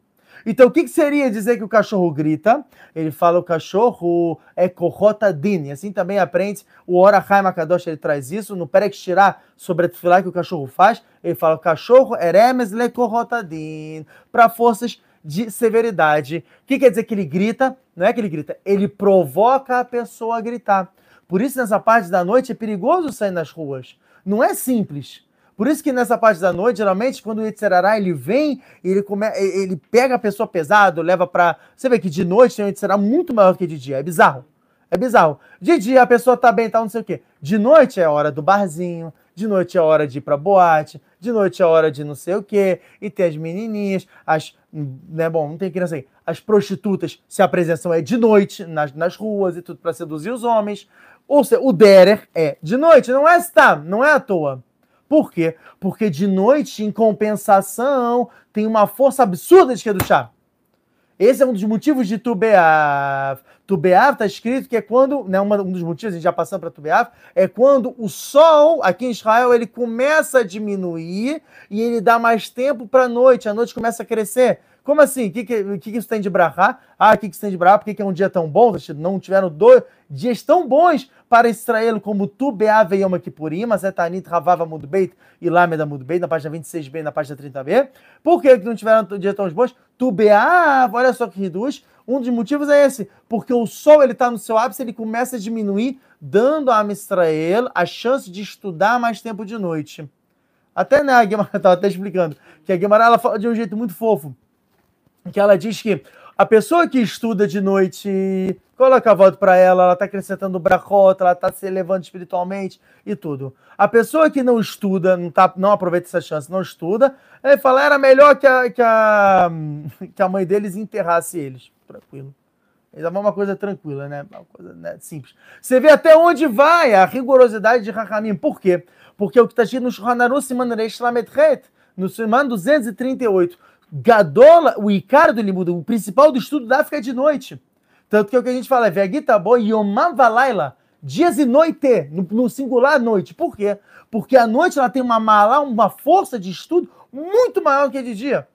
Então, o que, que, seria dizer que o cachorro grita? Ele fala o cachorro é korotadin. Assim também aprende o Orachai Makadosh, ele traz isso no Perek Shirah, sobre a tefilá que o cachorro faz. Ele fala o cachorro eremes le korotadin, para forças de severidade. O que quer dizer que ele grita? Não é que ele grita, ele provoca a pessoa a gritar. Por isso, nessa parte da noite, é perigoso sair nas ruas. Não é simples. Por isso que nessa parte da noite, geralmente, quando o Yitzhará ele vem, ele, come, ele pega a pessoa pesado, leva para. Você vê que de noite tem um Yitzhará muito maior que de dia. É bizarro. É bizarro. De dia a pessoa tá bem, tá não sei o quê. De noite é hora do barzinho, de noite é hora de ir pra boate, de noite é hora de não sei o quê. E tem as menininhas, as. Né, bom, não tem criança aí. As prostitutas se apresentam é de noite nas, nas ruas e tudo para seduzir os homens. Ou seja, o Derer é de noite, não é está, não é à toa. Por quê? Porque de noite, em compensação, tem uma força absurda de Kedushá. Esse é um dos motivos de Tubeav. Tubeav está escrito que é quando, né, um dos motivos, a gente já passando para Tubeav, é quando o sol aqui em Israel ele começa a diminuir e ele dá mais tempo para a noite, a noite começa a crescer. Como assim? O que, que, que, isso tem de brahá? Ah, o que, que isso tem de brahá? Por que, que é um dia tão bom? Não tiveram dois dias tão bons para Israel como Tu Beave Yom Kippurim, Zetanit Ravava Mudbeit e Lameda Mudbeit, na página 26b na página 30b. Por que, não tiveram dias tão bons? Tu Beave, olha só que reduz. Um dos motivos é esse, porque o sol ele está no seu ápice, ele começa a diminuir, dando a Israel a chance de estudar mais tempo de noite. Até né, a Guimara estava até explicando que a Guimara ela fala de um jeito muito fofo que ela diz que a pessoa que estuda de noite, coloca a voto para ela, ela está acrescentando brachota, ela está se elevando espiritualmente e tudo. A pessoa que não estuda, não, tá, não aproveita essa chance, não estuda, ele fala, era melhor que a, que a, que a mãe deles enterrasse eles. Tranquilo. É uma coisa tranquila, né? Uma coisa né? simples. Você vê até onde vai a rigorosidade de Rahamim. Por quê? Porque o que está escrito no Shulchan Aruch Siman Reish Lamed no Siman 238, Gadola, o Icaro do Limudo, o principal do estudo da África é de noite. Tanto que é o que a gente fala é Vegita Bo Yomam Valaila, dias e noite, no, no, singular noite. Por quê? Porque a noite ela tem uma mala, uma força de estudo muito maior que a de dia.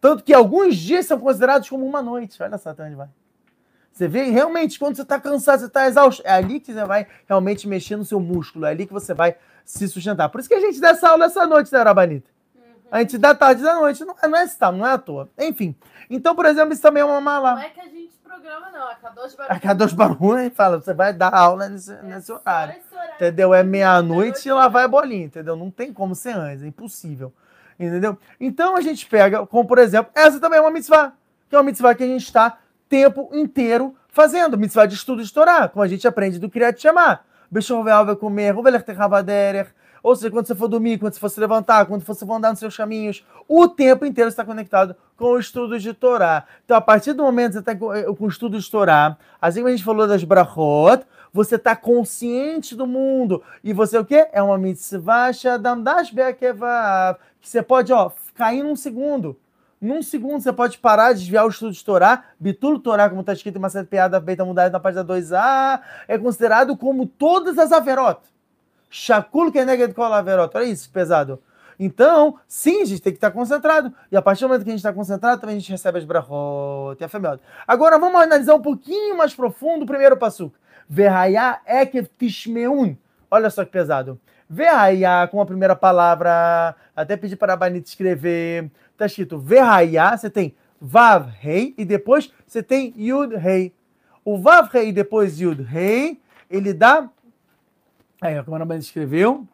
Tanto que alguns dias são considerados como uma noite. Olha só até onde vai. Você vê realmente quando você está cansado, você está exausto. É ali que você vai realmente mexer no seu músculo. É ali que você vai se sustentar. Por isso que a gente dá essa aula essa noite, né, Rabanita? A gente da tarde da noite. Não, não é esse não é à toa. Enfim. Então, por exemplo, isso também é uma mala. Não é que a gente programa, não. A K2 Barulho. A K2 Barulho fala, você vai dar aula nesse, é nesse horário. horário. Entendeu? É meia-noite e lá vai a bolinha, entendeu? Não tem como ser antes, é impossível. Entendeu? Então a gente pega, como por exemplo, essa também é uma mitzvah, que é uma mitzvah que a gente está tempo inteiro fazendo. Mitzvah de estudo de Torá, como a gente aprende do Kriyat Shema. Bechorvel vai comer, Ruveler Ravaderer, ou seja, quando você for dormir, quando você for se levantar, quando você for andar nos seus caminhos, o tempo inteiro está conectado com o estudo de Torá. Então, a partir do momento que você está com, eh, com o estudo de Torá, assim como a gente falou das brachot, você está consciente do mundo. E você o quê? É uma mitzvah shadam dash que você pode, ó, cair num segundo. Num segundo você pode parar, desviar o estudo de Torá. Bitul Torá, como está escrito em uma certa piada feita mudada na página 2a, é considerado como todas as averot. Shakul Keneged Kol Averot. Olha isso, pesado. Então, sim, a gente tem que estar concentrado. E a partir do momento que a gente está concentrado, também a gente recebe as brachot e a femiota. Agora, vamos analisar um pouquinho mais profundo o primeiro passo. Verhaya Ekev Tishmeun. Olha só que pesado. Verhaya, com a primeira palavra, até pedir para a Banita escrever. Está escrito Verhaya, você tem Vav Rei, e depois você tem Yud Rei. O Vav Rei e depois Yud Rei ele dá. Aí, como a Ana escreveu.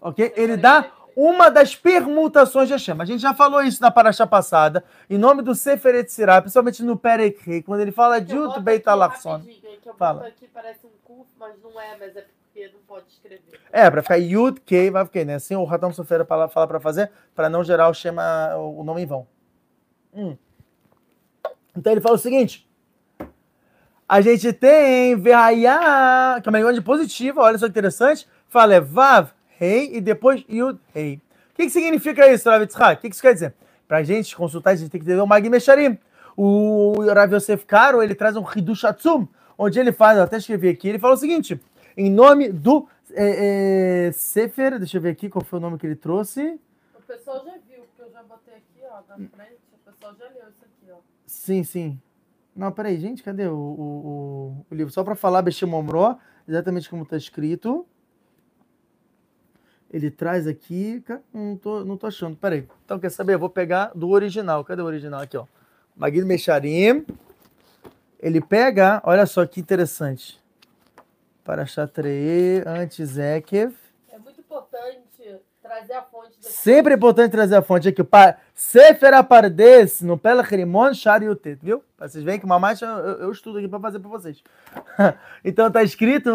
Ok? Ele dá uma das permutações de Hashem. A gente já falou isso na paraxá passada, em nome do Sefer Etzirah, principalmente no Perek, quando ele fala de Ut Beit Alachson. Fala. aqui parece um curso, mas não é, mas é porque não pode escrever. É, para ficar Yud Kei vai ficar, né? Assim o Ratam Sofera fala para fazer, para não gerar o Shema, o nome em vão. Hum. Então ele fala o seguinte: a gente tem Verraiá, que é uma linguagem positiva, olha só que interessante. Fala é Vav, Rei, e depois Yud, Rei. O que, que significa isso, Rav Yitzhak? O que, que isso quer dizer? Pra gente consultar, a gente tem que ter o Mesharim. O Rav Yosef Karo, ele traz um Hidush Atzum, onde ele faz, eu até escrevi aqui, ele fala o seguinte, em nome do é, é, Sefer, deixa eu ver aqui qual foi o nome que ele trouxe. O pessoal já viu, porque eu já botei aqui, ó, na frente, o pessoal já leu isso aqui, ó. Sim, sim. Não, peraí, gente, cadê o, o, o livro? Só para falar Beshemomró, exatamente como está escrito. Ele traz aqui. Não tô, não tô achando. Peraí. Então, quer saber? Eu vou pegar do original. Cadê o original? Aqui, ó. Magid Mecharim. Ele pega. Olha só que interessante. Para Chatree, antes Ekev. É muito importante trazer a fonte. Sempre é importante trazer a fonte aqui. Sefer Apardes, no Pelachrimon Shariutet, viu? Vocês veem que uma marcha eu, eu estudo aqui para fazer para vocês. então tá escrito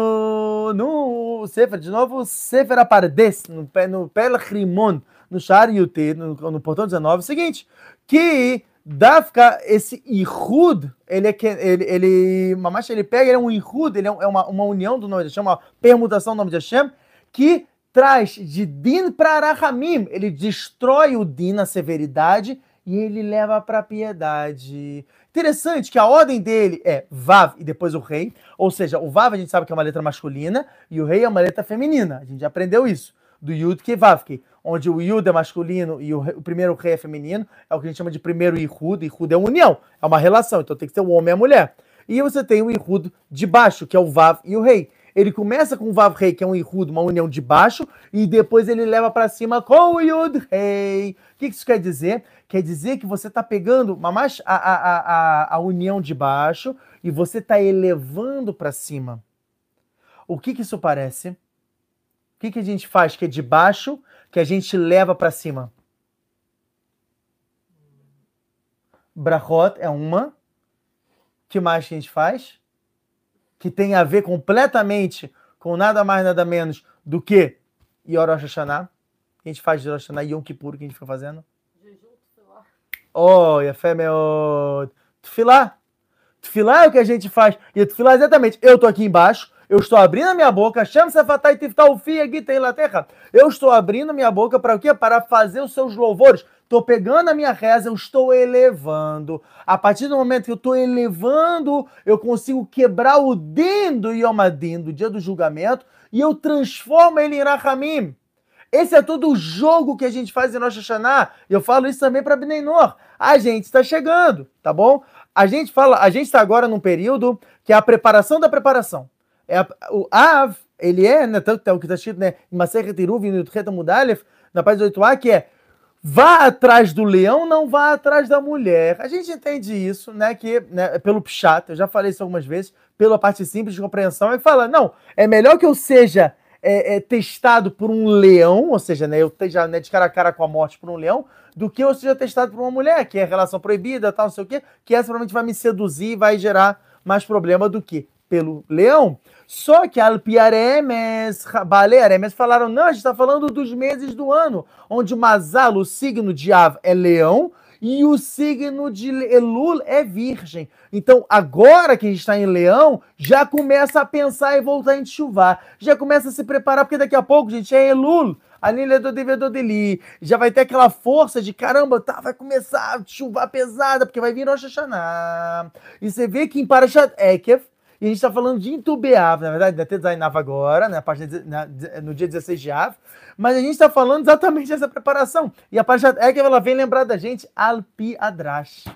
no Sefer, de novo, Sefer Apardes, no, no Pelachrimon, no Shariutet, no, no portão 19, é o seguinte, que Dafka, esse Ihud, ele é ele, ele, Mamash, ele pega, ele é um Ihud, ele é, é uma, uma união do nome de Hashem, uma permutação do nome de Hashem, que traz de Din para Arahamim. Ele destrói o Din, a severidade, e ele leva para a piedade. Interessante que a ordem dele é Vav e depois o rei. Ou seja, o Vav a gente sabe que é uma letra masculina e o rei é uma letra feminina. A gente já aprendeu isso. Do Yud que Vavke, onde o Yud é masculino e o, o, primeiro rei é feminino, é o que a gente chama de primeiro Ihud. Ihud é uma união, é uma relação, então tem que ser o homem e a mulher. E você tem o Ihud de baixo, que é o Vav e o rei. Ele começa com o Vav Rei, que é um Ihud, uma união de baixo, e depois ele leva para cima com o Yud Rei. O que isso quer dizer? Quer dizer que você está pegando mais a, a, a, a união de baixo e você está elevando para cima. O que, que isso parece? O que, que a gente faz que é de baixo, que a gente leva para cima? Brachot é uma. que mais que a gente faz? Que tem a ver completamente com nada mais, nada menos do que Yorosh Hashanah. A gente faz de Rosh Hashanah e Yom Kippur, que a gente fica fazendo? Jejum, Tufilá. Oh, Yafé, meu... Tufilá. Tufilá é o que a gente faz. E Tufilá, exatamente, eu tô aqui embaixo, eu estou abrindo a minha boca. Eu estou abrindo a minha boca para o quê? Para fazer os seus louvores. Estou pegando a minha reza, eu estou elevando. A partir do momento que eu estou elevando, eu consigo quebrar o din do Yom Adin, do dia do julgamento, e eu transformo ele em Rahamim. Esse é todo o jogo que a gente faz em Rosh Hashanah. E eu falo isso também para Benenor. A gente está chegando, tá bom? A gente fala, a gente está agora num período que é a preparação da preparação. É a, o Av, ele é, né, tanto é o que está escrito, né, Tcheta Mudalef, na página 8a, que é Vá atrás do leão, não vá atrás da mulher. A gente entende isso, né? Que né, pelo pchat, eu já falei isso algumas vezes, pela parte simples de compreensão, que fala, não, é melhor que eu seja é, é, testado por um leão, ou seja, né, eu esteja né, de cara a cara com a morte por um leão, do que eu seja testado por uma mulher, que é relação proibida, tal, não sei o quê, que essa provavelmente vai me seduzir e vai gerar mais problema do que pelo leão. Só que Alpiaremes, Balearemes falaram, não, a gente está falando dos meses do ano, onde Mazal, o signo de Av, é leão, e o signo de Elul é virgem. Então, agora que a gente está em leão, já começa a pensar em voltar em chuvar. Já começa a se preparar, porque daqui a pouco, gente, é Elul. Anilha do devedor dele. Já vai ter aquela força de caramba, tá, vai começar a chuvar pesada, porque vai vir Rosh Hashanah. E você vê que em Parashat Ekev, e a gente está falando de Intubeav, na verdade, da Tezainav agora, né, na, no dia 16 de Av, mas a gente está falando exatamente dessa preparação. E a Parashat Ekev, ela vem lembrar da gente Alpi Adrash. A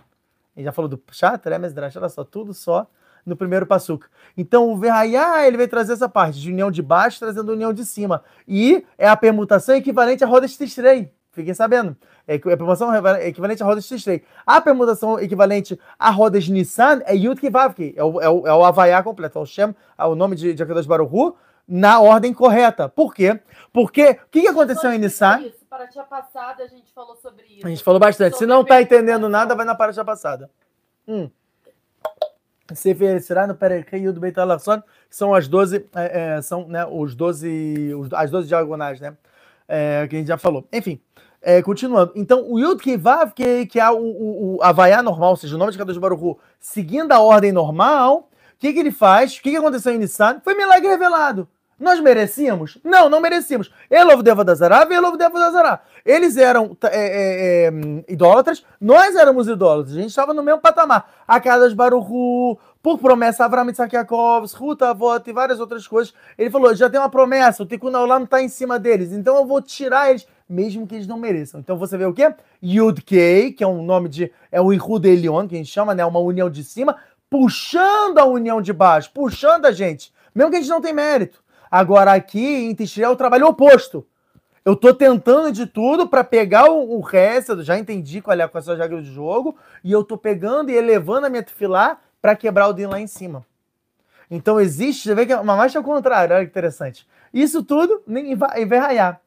gente já falou do Pshat, Remes Drash, olha só, tudo só no primeiro passuca. Então o Verraiá, ele vai trazer essa parte de união de baixo, trazendo união de cima. E é a permutação equivalente roda de Tishrei. Fiquem sabendo. É, a permutação equivalente a rodas X3. A permutação equivalente a rodas Nissan é Yud Kivavki, é o, é o, é o Havaiá completo, é o Shem, é o nome de, de Akadosh Baruch na ordem correta. Por quê? Porque o que, que aconteceu em Nissan? Isso, paratia passada a gente falou sobre isso. A gente falou bastante. Se não tá entendendo nada, vai na paratia passada. Hum. Sefer será no Perequeio do Beitalachson, que são as 12, é, é, são né, os 12, os, as 12 diagonais, né? É, que a gente já falou. Enfim, é, continuando. Então, o Yud Kivav, que, que é o, o, o Havaiá normal, ou seja, o nome de Kadosh Baruch seguindo a ordem normal, o que, que ele faz? O que, que aconteceu em Nissan? Foi milagre revelado. Nós merecíamos? Não, não merecíamos. Elov Deva da Zará, Elov Deva da Zará. Eles eram é, é, é, idólatras, nós éramos idólatras. A gente estava no mesmo patamar. A Kadosh Baruchu, por promessa, Avram Yitzhak Yaakov, Ruta, Avot e várias outras coisas. Ele falou, já tem uma promessa, o Tikkun Olam está em cima deles, então eu vou tirar eles, mesmo que eles não mereçam. Então você vê o quê? Yud Kei, que é um nome de... É o Ihud Elion, que a gente chama, né? Uma união de cima, puxando a união de baixo, puxando a gente. Mesmo que a gente não tem mérito. Agora, aqui em Tishri é o trabalho oposto. Eu tô tentando de tudo para pegar o, o resto, já entendi qual é, qual é a regra do jogo, e eu tô pegando e elevando a minha tefilá para quebrar o din lá em cima. Então existe, você vê que é uma marcha ao contrário, olha que interessante. Isso tudo em Verraiá.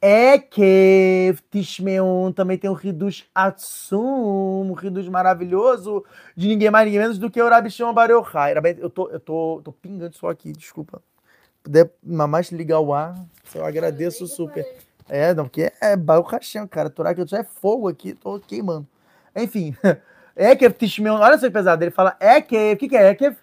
É que Tishmeun também tem um Ridus Atsum, um Ridus maravilhoso, de ninguém mais, ninguém menos do que o Rabi Shimon Bar Yochai. Eu tô, eu tô, tô pingando só aqui, desculpa puder mais ligar o ar, eu agradeço super. É, não, porque é Baruch Hashem, cara. Torá que já é fogo aqui, tô queimando. Enfim, Ekev Tishmeon, olha só que pesado. Ele fala Ekev, o que, que é Ekev?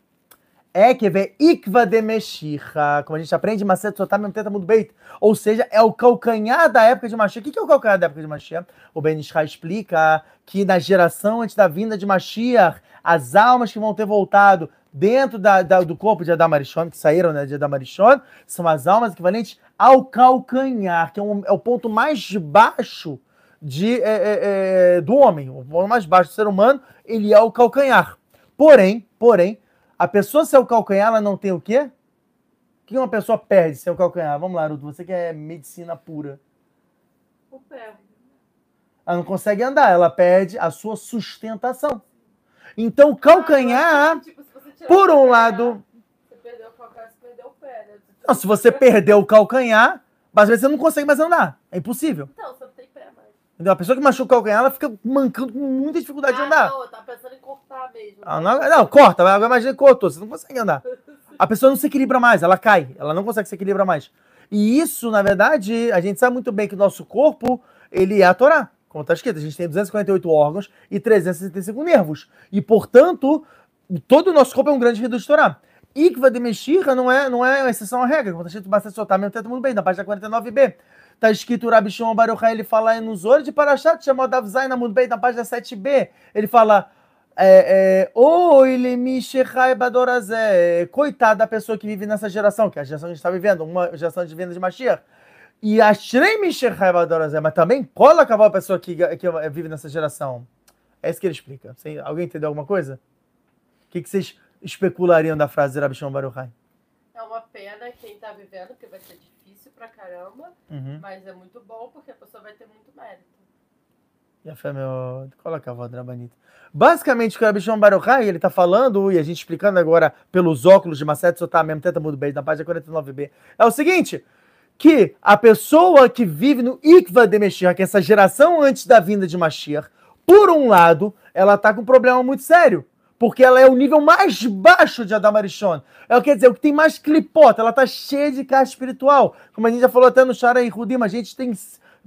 Ekev é Ikva de Meshicha, como a gente aprende, Macet Sotar mesmo tenta muito bem. Ou seja, é o calcanhar da época de Mashiach. O que, é o calcanhar da época de Mashiach? O Ben Ishra explica que na geração antes da vinda de Mashiach, as almas que vão ter voltado dentro da, da, do corpo de Adamarishon, que saíram né, de Adamarishon, são as almas equivalentes ao calcanhar, que é, um, é o ponto mais baixo de, é, é, é, do homem, o ponto mais baixo do ser humano, ele é o calcanhar. Porém, porém, a pessoa sem o calcanhar, ela não tem o quê? O que uma pessoa perde sem o calcanhar? Vamos lá, Ruto, você que é medicina pura. O pé. Ela não consegue andar, ela perde a sua sustentação. Então, calcanhar, ah, tipo, por um lado. Você perdeu o calcanhar, você perdeu o pé, né? Não, se você perdeu o calcanhar, às vezes você não consegue mais andar. É impossível. Então, você não tem pé mais. Entendeu? A pessoa que machuca o calcanhar, ela fica mancando com muita dificuldade ah, de andar. Não, eu tava pensando em cortar mesmo. Ah, não, não, corta. Agora imagina cortou, você não consegue andar. A pessoa não se equilibra mais, ela cai. Ela não consegue se equilibrar mais. E isso, na verdade, a gente sabe muito bem que o nosso corpo, ele é a Torá. Como está escrito, a gente tem 248 órgãos e 365 nervos. E, portanto, todo o nosso corpo é um grande reduto de Torá. Ikva de Meshira não é, não é exceção à regra. Como está escrito bastante soltar, mesmo todo mundo bem, na página 49b. Está escrito Rabi Shimon Baruch ele fala no Zor de Parashat, chamado Davzai na Mudbei, na página 7b. Ele fala, é, é, coitado da pessoa que vive nessa geração, que é a geração que a gente está vivendo, uma geração de vinda de Mashiach. E a mas também cola a pessoa que, que vive nessa geração. É isso que ele explica. Alguém entendeu alguma coisa? O que, vocês especulariam da frase de Rabi Baruchai? É uma pena quem está vivendo, porque vai ser difícil pra caramba, uhum. mas é muito bom porque a pessoa vai ter muito mérito. E a fé, meu. Coloca a voz da Rabanita. Basicamente, o que o Rabi Shimon Baruchai, ele está falando, e a gente explicando agora pelos óculos de Macete Sotá, mesmo tenta muito bem, na página 49b, é o seguinte que a pessoa que vive no Ikva de Mashiach, que é essa geração antes da vinda de Mashiach, por um lado, ela está com um problema muito sério. Porque ela é o nível mais baixo de Adamarichon. Ela quer dizer, o que tem mais clipota, ela está cheia de caixa espiritual. Como a gente já falou até no Shara e Rudim, a gente tem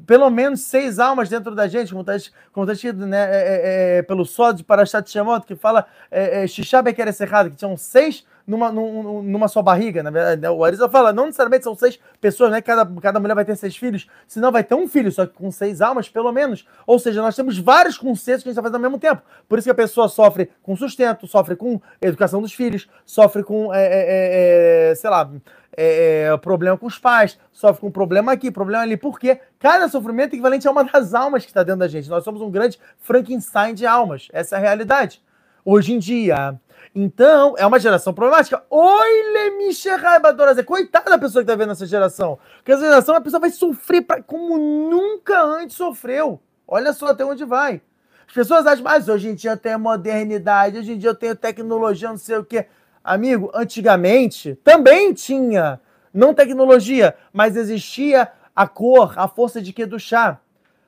pelo menos seis almas dentro da gente, como está como tá escrito né, é, é, é, pelo Sod de Parashat Shemot, que fala é, é, Shishá Beker que tinham seis numa, numa, numa só barriga, na verdade. Né? O Arisa fala, não necessariamente são seis pessoas, né? Cada, cada mulher vai ter seis filhos, senão vai ter um filho, só que com seis almas, pelo menos. Ou seja, nós temos vários conceitos que a gente está fazendo ao mesmo tempo. Por isso que a pessoa sofre com sustento, sofre com educação dos filhos, sofre com, é, é, é sei lá, é, é, problema com os pais, sofre com problema aqui, problema ali. Porque cada sofrimento é equivalente a uma das almas que está dentro da gente. Nós somos um grande Frankenstein de almas. Essa é a realidade. hoje em dia. Então, é uma geração problemática. Oi, Lemisheraibadorazé. Coitada da pessoa que está vendo essa geração. Porque essa geração, a pessoa vai sofrer pra, como nunca antes sofreu. Olha só até onde vai. As pessoas acham, mas hoje em dia tenho modernidade, hoje em dia eu tenho tecnologia, não sei o quê. Amigo, antigamente também tinha, não tecnologia, mas existia a cor, a força de que do chá.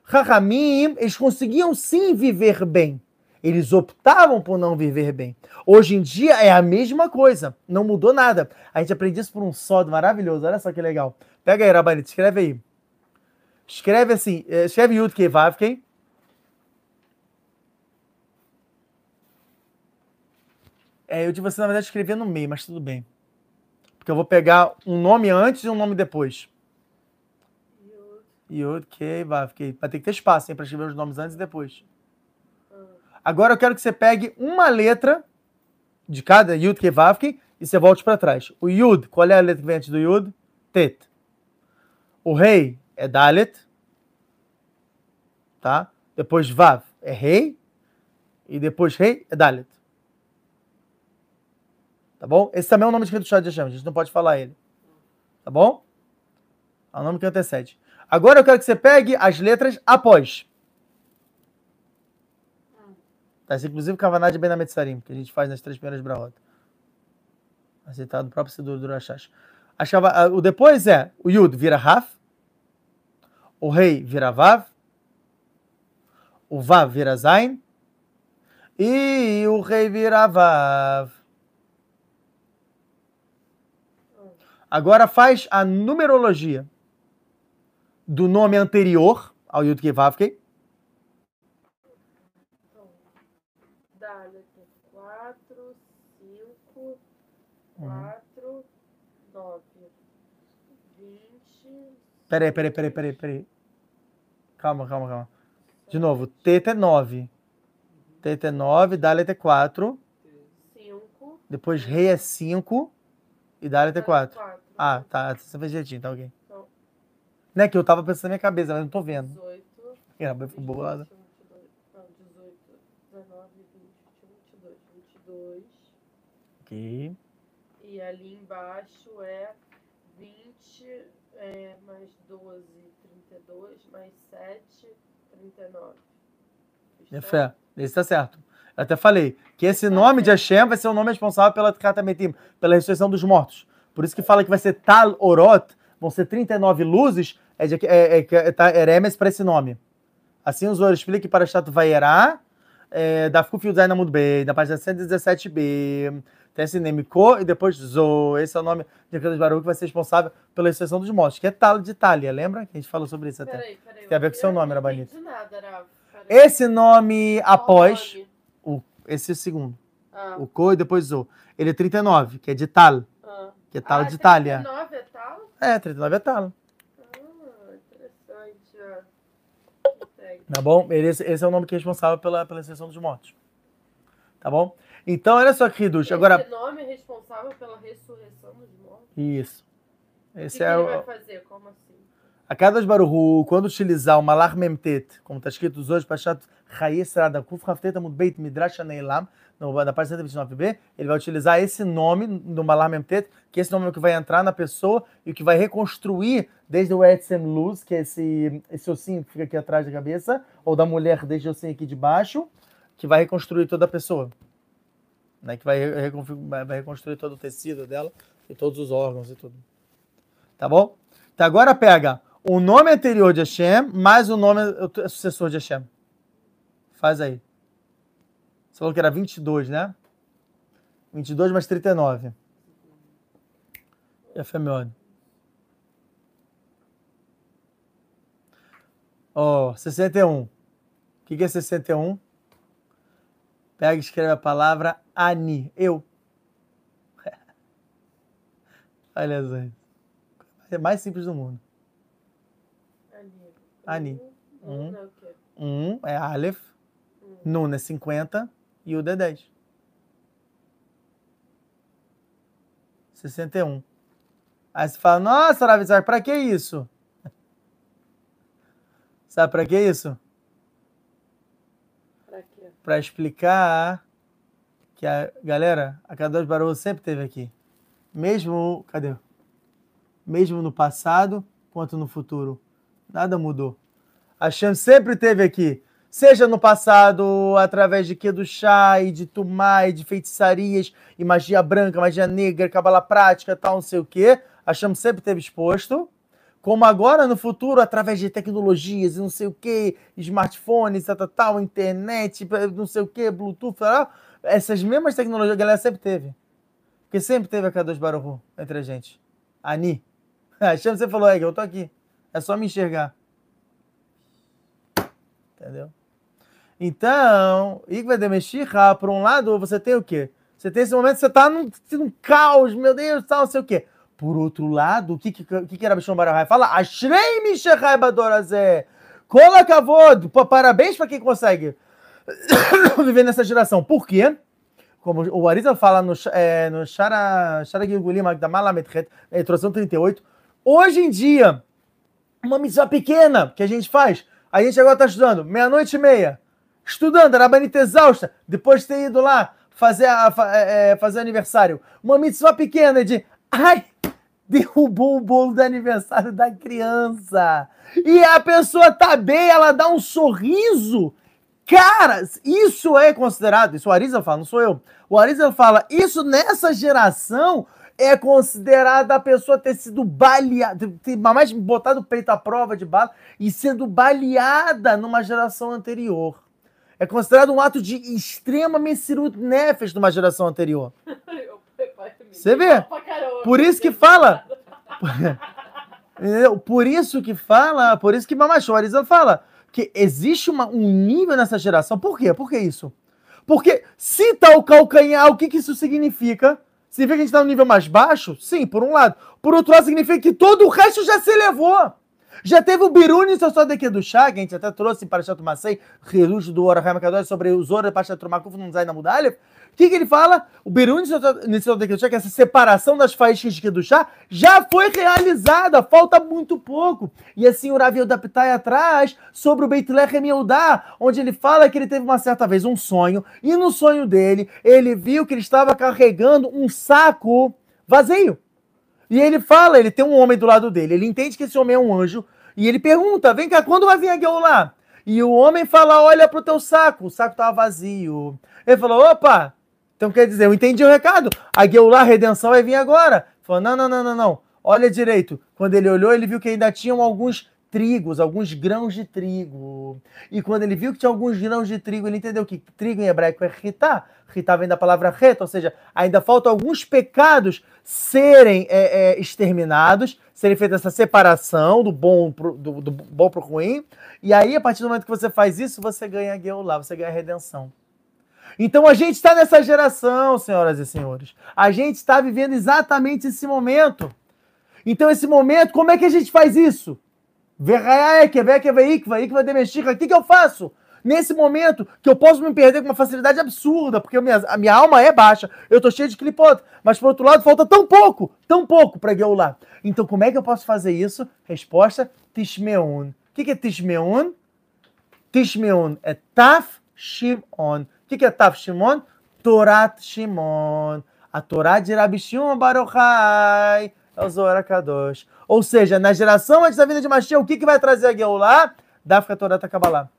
Rahamim, eles conseguiam sim viver bem. Eles optavam por não viver bem. Hoje em dia é a mesma coisa, não mudou nada. A gente aprende isso por um sódio maravilhoso, olha só que legal. Pega aí, Rabanito, escreve aí. Escreve assim, eh, escreve Yud Kei Vav Kei. É, eu de você, na verdade, escrever no meio, mas tudo bem. Porque eu vou pegar um nome antes e um nome depois. Yud Kei Vav Kei. Vai ter que ter espaço, hein, para escrever os nomes antes e depois. Agora eu quero que você pegue uma letra de cada Yud Kei Vav Kei e você volte para trás. O Yud, qual é a letra que vem antes do Yud? Tet. O Rei é Dalet. Tá? Depois Vav é Rei. E depois Rei é Dalet. Tá bom? Esse também é o nome de chá de Hashem. A gente não pode falar ele. Tá bom? É o nome que antecede. Agora eu quero que você pegue as letras após. Tá, esse, inclusive, Kavaná de Benametsarim, que a gente faz nas três primeiras brahotas. Aceitado no próprio Sidur do Rashash. O depois é o Yud vira Raf, o Rei vira Vav, o Vav vira Zain e o Rei vira Vav. Agora faz a numerologia do nome anterior ao Yud Kei Kei. 4, 9, 20. Peraí, peraí, peraí, peraí, peraí. Calma, calma, calma. De novo, teta é 9. Teta é 9, Dalet é 4. 5. Depois rei é 5 e Dalet é 4. Ah, tá. Você fez direitinho, tá ok. Então, não é que eu tava pensando na minha cabeça, mas não tô vendo. 18. É, mas foi boa. 18, 19, 20, 21, 22. Ok. E ali embaixo é 20 é, mais 12, 32, mais 7, 39. É fé. Esse tá certo. Eu até falei que esse nome de Hashem vai ser o nome responsável pela Tkatametim, pela ressurreição dos mortos. Por isso que fala que vai ser Tal Orot, vão ser 39 luzes, é, de, é, é, é, tá, Eremes para esse nome. Assim o Zohar explica que para Chato Vaierá, é, da Fukuf Yudzain Namud B, da página 117b, tem esse nome Ko e depois Zo. Esse é o nome de Kadosh Baruch que vai ser responsável pela exceção dos mortos, que é Talo de Itália, lembra? Que a gente falou sobre isso até. Peraí, peraí, Tem a ver com o seu nome, Rabanito. Esse nome após. O, esse é segundo. Ah. O Ko e depois Zo. Ele é 39, que é de Tal. Ah. Que é Tal ah, de Itália. 39 é Tal? É, 39 é Tal. Ah, interessante. Tá bom? Esse, esse é o nome que é responsável pela, pela exceção dos mortos. Tá bom? Então, olha só, Hidush. Agora... Esse nome é responsável pela ressurreição dos mortos? Isso. Esse o que, é que ele o... vai fazer? Como assim? A cada Baruhu, quando utilizar o Malar Memtet, como está escrito hoje, Pachat Kuf Hafteta Mudbeit Midrash Aneilam, na página 129b, ele vai utilizar esse nome do Malar Memtet, que esse nome é o que vai entrar na pessoa e o que vai reconstruir desde o Etzem Luz, que é esse, esse ossinho que fica aqui atrás da cabeça, ou da mulher desde o ossinho aqui de baixo, que vai reconstruir toda a pessoa né, que vai, vai reconstruir todo o tecido dela e todos os órgãos e tudo. Tá bom? Então agora pega o nome anterior de Hashem mais o nome o sucessor de Hashem. Faz aí. Você falou que era 22, né? 22 mais 39. E a Femione. Ó, oh, 61. O que, que é 61? Pega e escreve a palavra Ani, eu. Olha só. É mais simples do mundo. Ani. Um, um é Aleph. Hum. Nun é 50 e o D é 10. 61. Aí você fala, nossa, Ravizar, pra que isso? Sabe pra que isso? Pra explicar que a galera, a Kadosh Baruch sempre teve aqui. Mesmo, cadê? Mesmo no passado quanto no futuro. Nada mudou. A Hashem sempre teve aqui. Seja no passado, através de Kedushá e de Tumá e de feitiçarias e magia branca, magia negra, cabala prática, tal, não sei o quê. A Hashem sempre teve exposto como agora no futuro, através de tecnologias e não sei o que, smartphones, tal, tal, tal, internet, não sei o que, Bluetooth, tal, essas mesmas tecnologias a galera sempre teve. Porque sempre teve a K2 Baruhu entre a gente. Ani. A Chama você falou, eu tô aqui. É só me enxergar. Entendeu? Então, Igva de Meshicha, por um lado, você tem o quê? Você tem esse momento que você tá num, num caos, meu Deus, tal, não sei o quê. Por outro lado, o que que, que, que era Bishon Barahai? Fala, Ashrei Mishachai Badorazé. Cola Kavod. Parabéns para quem consegue viver nessa geração. Por quê? Como o Arizal fala no, é, no Shara, Shara Gilgulim Magdamala na introdução 38, hoje em dia, uma missão pequena que a gente faz, a gente agora está estudando, meia-noite e meia, estudando, era bonita exausta, depois de ter ido lá fazer, a, é, fazer aniversário. Uma mitzvah pequena de Ai, derrubou o bolo do aniversário da criança. E a pessoa tá bem, ela dá um sorriso. Cara, isso é considerado, isso o Arisa fala, não sou eu. O Arisa fala, isso nessa geração é considerado a pessoa ter sido baleada, ter mais botado o peito à prova de bala e sendo baleada numa geração anterior. É considerado um ato de extrema Messirut Nefesh numa geração anterior. Você vê? Por isso que fala. Por isso que fala, por isso que Mamachoriza fala que existe uma, um nível nessa geração. Por quê? Por que isso? Porque se tá o calcanhar, o que, que isso significa? Significa que a gente está no nível mais baixo? Sim, por um lado. Por outro lado, significa que todo o resto já se elevou. Já teve o Biruni só daqui do chá, que a gente até trouxe para Chato Macei, Reluxo do Orahai Kadosh sobre o Zora para Chato Makuf, não sai na Mudalha que, que ele fala? O Beruni que essa separação das faíscas de Kedushá já foi realizada, falta muito pouco. E assim o Ravi Odaptai atrás sobre o Beit Lechem onde ele fala que ele teve uma certa vez um sonho, e no sonho dele, ele viu que ele estava carregando um saco vazio. E ele fala, ele tem um homem do lado dele, ele entende que esse homem é um anjo, e ele pergunta, vem cá, quando vai vir a Geulah? E o homem fala, olha pro teu saco, o saco estava vazio. Ele falou, opa, então quer dizer, eu entendi o recado. A Geulah, a redenção, vai vir agora. Falou, não, não, não, não, não. Olha direito. Quando ele olhou, ele viu que ainda tinham alguns trigos, alguns grãos de trigo. E quando ele viu que tinha alguns grãos de trigo, ele entendeu que trigo em hebraico é ritá. Ritá vem da palavra reta, ou seja, ainda faltam alguns pecados serem é, é, exterminados, serem feita essa separação do bom pro, do, do bom para o ruim. E aí, a partir do momento que você faz isso, você ganha a Geulah, você ganha a redenção. Então a gente está nessa geração, senhoras e senhores. A gente está vivendo exatamente esse momento. Então, esse momento, como é que a gente faz isso? O que, que eu faço? Nesse momento que eu posso me perder com uma facilidade absurda, porque a minha, a minha alma é baixa, eu tô cheio de clipote, mas por outro lado falta tão pouco, tão pouco para lá. Então como é que eu posso fazer isso? Resposta, Tishmeun. O que, que é Tishmeun? Tishmeun é Taf Shimon. O que, que é Taf Shimon? Torat Shimon. A Torá de Rabi Shimon Baruchai. É o Zohar Kadosh. Ou seja, na geração antes da vinda de Mashiach, o que, que vai trazer a Geulah? Dafka Torá Kabbalah.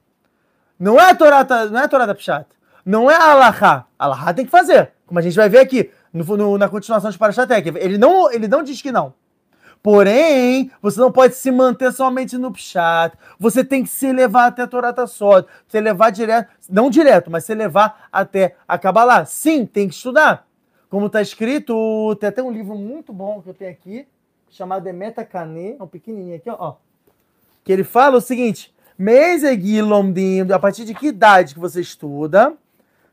Não é a Torá, não é a Torá da Pshat. Não é a Alahá. Alahá tem que fazer. Como a gente vai ver aqui no, no, na continuação de Parashatek. Ele não, ele não diz que não. Porém, você não pode se manter somente no Pshat. Você tem que se levar até a Torata Sod. Você levar direto, não direto, mas se levar até a Kabbalah. Sim, tem que estudar. Como está escrito, tem até um livro muito bom que eu tenho aqui, chamado Emeta Kane, um pequenininho aqui, ó. Que ele fala o seguinte: Meizegilomdim, a partir de que idade que você estuda?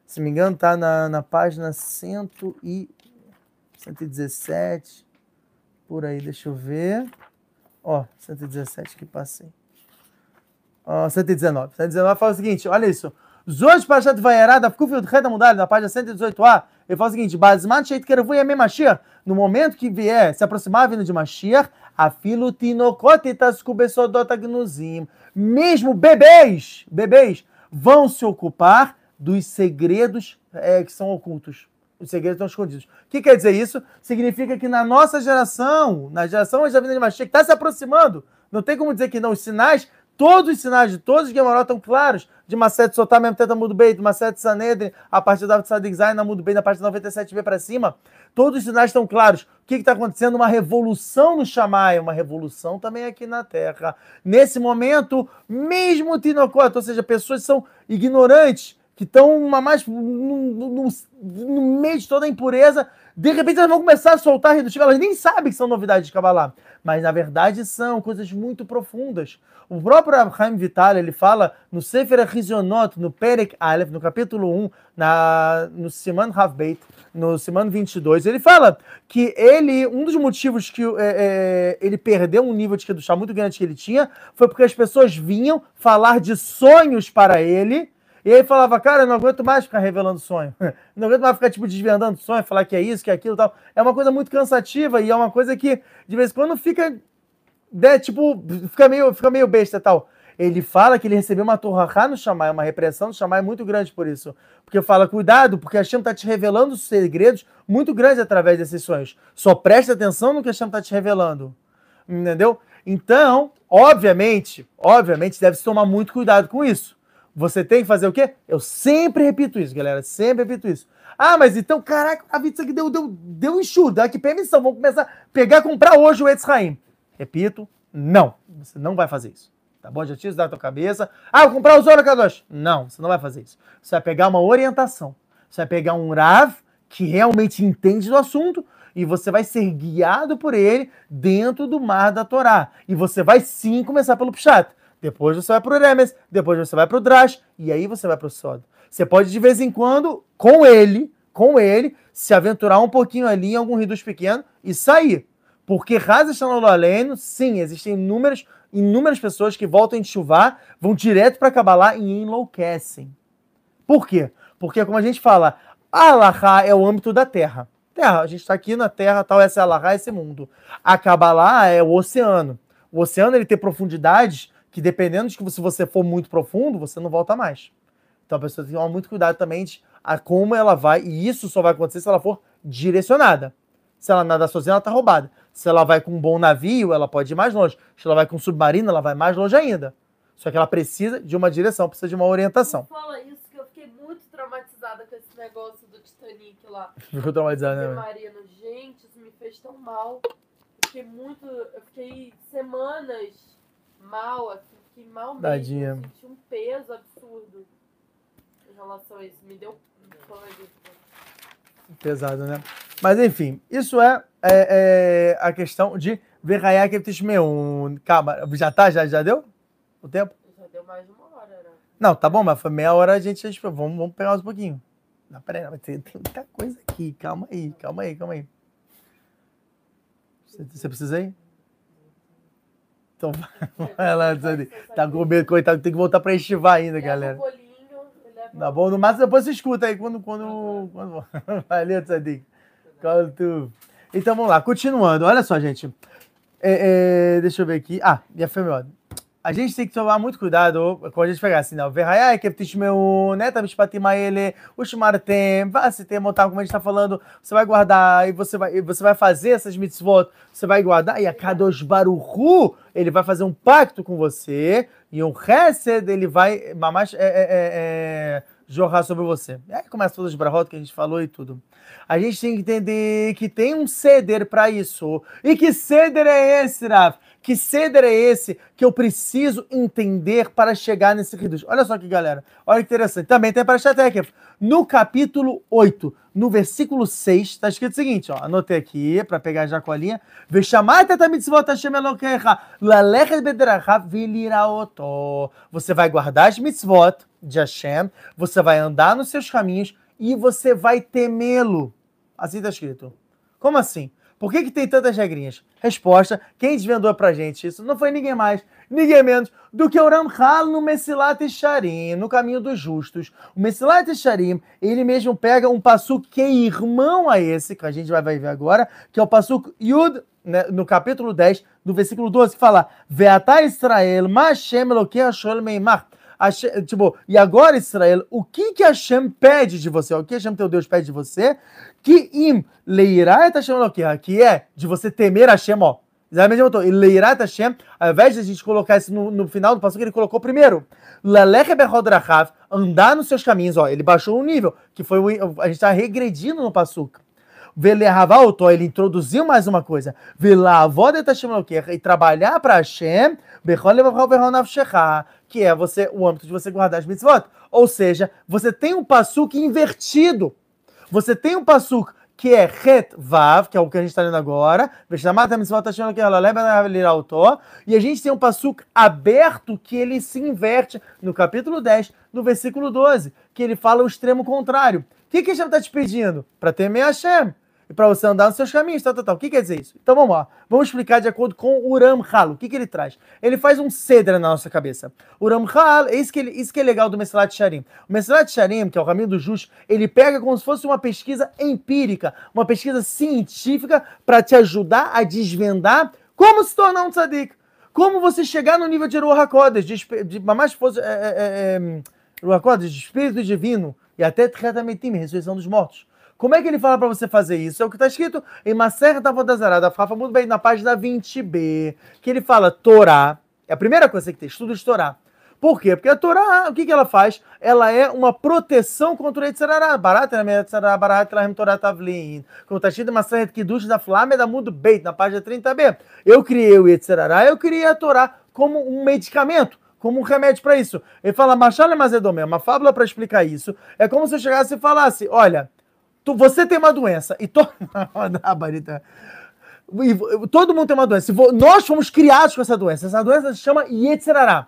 Se me engano, tá na, na página 100 e 117 por aí, deixa eu ver. Ó, 117 que passei. Ó, 119. 119 fala o seguinte, olha isso. Zoj Parashat Vayera, da reda Redamudal, na página 118a, ele fala o seguinte, Bazman Sheit Kerevu Yamei Mashiach, no momento que vier, se aproximar vindo de Mashiach, Afilo Tinokot Itascubesodot Agnuzim, mesmo bebês, bebês, vão se ocupar dos segredos é, que são ocultos. Os segredos estão escondidos. O que quer dizer isso? Significa que na nossa geração, na geração da vida de Mashiach, está se aproximando. Não tem como dizer que não. Os sinais, todos os sinais de todos os Gemorot estão claros. De Macete Sotar, mesmo tenta Mudo Bem, de Macete Sanedrin, a partir da Sadik Zayn, na Mudo Bem, na parte 97b para cima. Todos os sinais estão claros. O que está acontecendo? Uma revolução no Shammai, uma revolução também aqui na Terra. Nesse momento, mesmo Tinocot, ou seja, pessoas são ignorantes, que estão mais no, no, no, meio de toda a impureza, de repente elas vão começar a soltar redutivo, elas nem sabem que são novidades de Kabbalah, mas na verdade são coisas muito profundas. O próprio Abraham Vital, ele fala no Sefer Rizionot, no Perek Aleph, no capítulo 1, na, no Siman Havbeit, no Siman 22, ele fala que ele, um dos motivos que é, é, ele perdeu um nível de Kedushá muito grande que ele tinha, foi porque as pessoas vinham falar de sonhos para ele, e aí falava, cara, eu não aguento mais ficar revelando sonho. Não aguento mais ficar, tipo, desvendando sonho, falar que é isso, que é aquilo tal. É uma coisa muito cansativa e é uma coisa que, de vez em quando, fica, né, tipo, fica meio, fica meio besta tal. Ele fala que ele recebeu uma torrahá no chamar, uma repressão no chamar muito grande por isso. Porque fala, cuidado, porque a Hashem está te revelando segredos muito grandes através desses sonhos. Só preste atenção no que a Hashem está te revelando. Entendeu? Então, obviamente, obviamente, deve se tomar muito cuidado com isso. Você tem que fazer o quê? Eu sempre repito isso, galera. Sempre repito isso. Ah, mas então, caraca, a pizza aqui deu, deu, deu enxuto, dá aqui permissão. Vamos começar a pegar comprar hoje o Etzraim. Repito, não. Você não vai fazer isso. Tá bom? Já tira isso da tua cabeça. Ah, vou comprar o Zora Kadosh. Não, você não vai fazer isso. Você vai pegar uma orientação. Você vai pegar um Rav que realmente entende do assunto e você vai ser guiado por ele dentro do mar da Torá. E você vai sim começar pelo Pshat depois você vai para o Remes, depois você vai para o Drash, e aí você vai para o Sod. Você pode, de vez em quando, com ele, com ele, se aventurar um pouquinho ali em algum reduz pequeno e sair. Porque Raza Aleno, sim, existem inúmeras, inúmeras pessoas que voltam a chuvar, vão direto para Kabbalah e enlouquecem. Por quê? Porque, como a gente fala, a Allahá é o âmbito da Terra. Terra, a gente está aqui na Terra, tal, essa é a Allahá, esse mundo. A Kabbalah é o oceano. O oceano ele tem profundidades que dependendo de que se você for muito profundo, você não volta mais. Então a pessoa tem que tomar muito cuidado também de a como ela vai, e isso só vai acontecer se ela for direcionada. Se ela nada sozinha, ela tá roubada. Se ela vai com um bom navio, ela pode ir mais longe. Se ela vai com um submarino, ela vai mais longe ainda. Só que ela precisa de uma direção, precisa de uma orientação. Não fala isso, que eu fiquei muito traumatizada com esse negócio do Titanic lá. Ficou traumatizada, né? Marino, gente, isso me fez tão mal. Eu fiquei muito. Eu fiquei semanas mal, assim, fiquei mal mesmo. Tadinha. senti um peso absurdo em relação a isso. Me deu Pesado, né? Mas enfim, isso é, é, é a questão de Verrayak Tishmeun. Calma, já tá? Já, já deu o tempo? Já deu mais de uma hora, né? Não, tá bom, mas foi meia hora a gente. Vamos, vamos pegar mais um pouquinho. Não, peraí, mas tem, tem muita coisa aqui. Calma aí, calma aí, calma aí. Você, você precisa ir? Então Tá com medo, coitado, tem que voltar pra estivar ainda, galera. Tá bom? No máximo depois você escuta aí quando. quando, quando... Valeu, Tzadik. Então vamos lá, continuando. Olha só, gente. É, é, deixa eu ver aqui. Ah, minha fêmea, a gente tem que tomar muito cuidado quando a gente pegar assim, não. Verraiai, que meu, né? Tá ele, o Shmartem, se tem montar, como a gente tá falando, você vai guardar e você vai, você vai fazer essas mitzvot, você vai guardar, e a Kadosh Baruchu, ele vai fazer um pacto com você, e um Hesed, ele vai, mamás, é, é, é, é, jorrar sobre você. E aí começa todas as brahot que a gente falou e tudo. A gente tem que entender que tem um ceder para isso. E que ceder é esse, Rav? Que ceder é esse que eu preciso entender para chegar nesse reduz? Olha só que galera, olha que interessante. Também tem para Shatekef. No capítulo 8, no versículo 6, está escrito o seguinte, ó, anotei aqui para pegar já a linha. Você vai guardar as mitzvot de Hashem, você vai andar nos seus caminhos e você vai temê-lo. Assim está escrito. Como assim? Por que, que tem tantas regrinhas? Resposta: quem desvendou pra gente isso não foi ninguém mais, ninguém menos do que o Ramchal no Messilat Sharim, no caminho dos justos. O Messilat Sharim, ele mesmo pega um passuk que é irmão a esse, que a gente vai ver agora, que é o passuk Yud, né, no capítulo 10, do versículo 12, que fala: Veatá Israel, Mashem Eloquei Ashol Meimach. Hashem, tipo, e agora, Israel, o que que Hashem pede de você? O que Hashem, teu Deus, pede de você? Que im leirá et Hashem que é de você temer Hashem, ó. Exatamente botou. Leirat Hashem, ao invés de a gente colocar isso no, no final do passo que ele colocou primeiro. Andar nos seus caminhos, ó. Ele baixou um nível, que foi o, a gente está regredindo no passuca. Ele introduziu mais uma coisa. Velavod e trabalhar para Hashem, que é você o âmbito de você guardar as mitzvot. Ou seja, você tem um passuque invertido. Você tem um passuque que é Het Vav, que é o que a gente está lendo agora, e a gente tem um passuque aberto que ele se inverte no capítulo 10, no versículo 12, que ele fala o extremo contrário. O que, que Hashem está te pedindo? Para temer Hashem e para você andar nos seus caminhos, tal, tal, tal. O que quer dizer isso? Então vamos lá. Vamos explicar de acordo com o Uram Hal. O que, que ele traz? Ele faz um cedra na nossa cabeça. O Uram Hal, é isso que, ele, isso que é legal do Mesilat Sharim. O Mesilat Sharim, que é o caminho do justo, ele pega como se fosse uma pesquisa empírica, uma pesquisa científica para te ajudar a desvendar como se tornar um tzadik. Como você chegar no nível de Ruach HaKodesh, de, de, mais fosse, é, é, é, é de espírito divino, e até Tchetametim, ressurreição dos mortos. Como é que ele fala para você fazer isso? É o que está escrito em Maser Tavodazará, da Fafa, muito bem, na página 20b, que ele fala Torá. É a primeira coisa que tem, estudo de Torá. Por quê? Porque a Torá, o que, que ela faz? Ela é uma proteção contra o Yetzirará. Barata? Yetzirará, barata, lahim Torá Tavlin. Como está escrito em Maser Kiddush da Flame da Mundo Beit, na página 30b. Eu criei o Yetzirará, eu criei a Torá como um medicamento como um remédio para isso. Ele fala, Machale Mazedomé, uma fábula para explicar isso. É como se eu chegasse e falasse: olha, tu, você tem uma doença e todo. todo mundo tem uma doença. Nós fomos criados com essa doença. Essa doença se chama Yetzirará.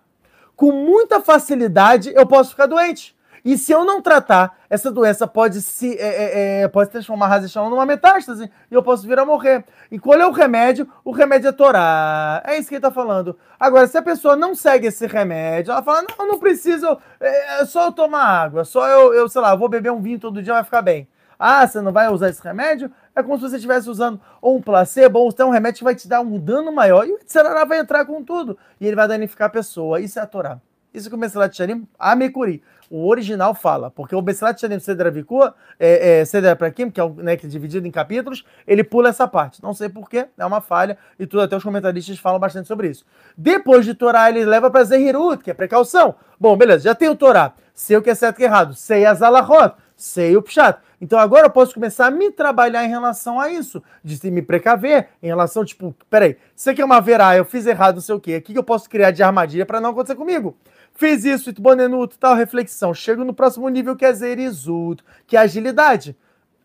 Com muita facilidade eu posso ficar doente. E se eu não tratar, essa doença pode se é, é, é pode transformar a radiação numa metástase e eu posso vir a morrer. E qual é o remédio? O remédio é Torá. É isso que ele está falando. Agora, se a pessoa não segue esse remédio, ela fala: não, não preciso, é, é só eu tomar água, só eu, eu, sei lá, vou beber um vinho todo dia, vai ficar bem. Ah, você não vai usar esse remédio? É como se você estivesse usando ou um placebo ou até um remédio que vai te dar um dano maior. E o Itzerará vai entrar com tudo. E ele vai danificar a pessoa. Isso é a Torá. Isso que o Mesilat a Mekuri, o original fala. Porque o Mesilat Sharim Cedra Vikua, é, é, Cedra Prakim, que é, né, que é dividido em capítulos, ele pula essa parte. Não sei porquê, é uma falha. E tudo, até os comentaristas falam bastante sobre isso. Depois de Torá, ele leva para Zehirut, que é precaução. Bom, beleza, já tem o Torá. Sei o que é certo e errado. Sei as alahot. Sei o pshat. Então agora eu posso começar a me trabalhar em relação a isso, de me precaver em relação, tipo, peraí, você quer uma verá, eu fiz errado, não sei o quê, o que eu posso criar de armadilha para não acontecer comigo? Fiz isso, bonenuto, tal reflexão. Chego no próximo nível que é zerizut, que é agilidade.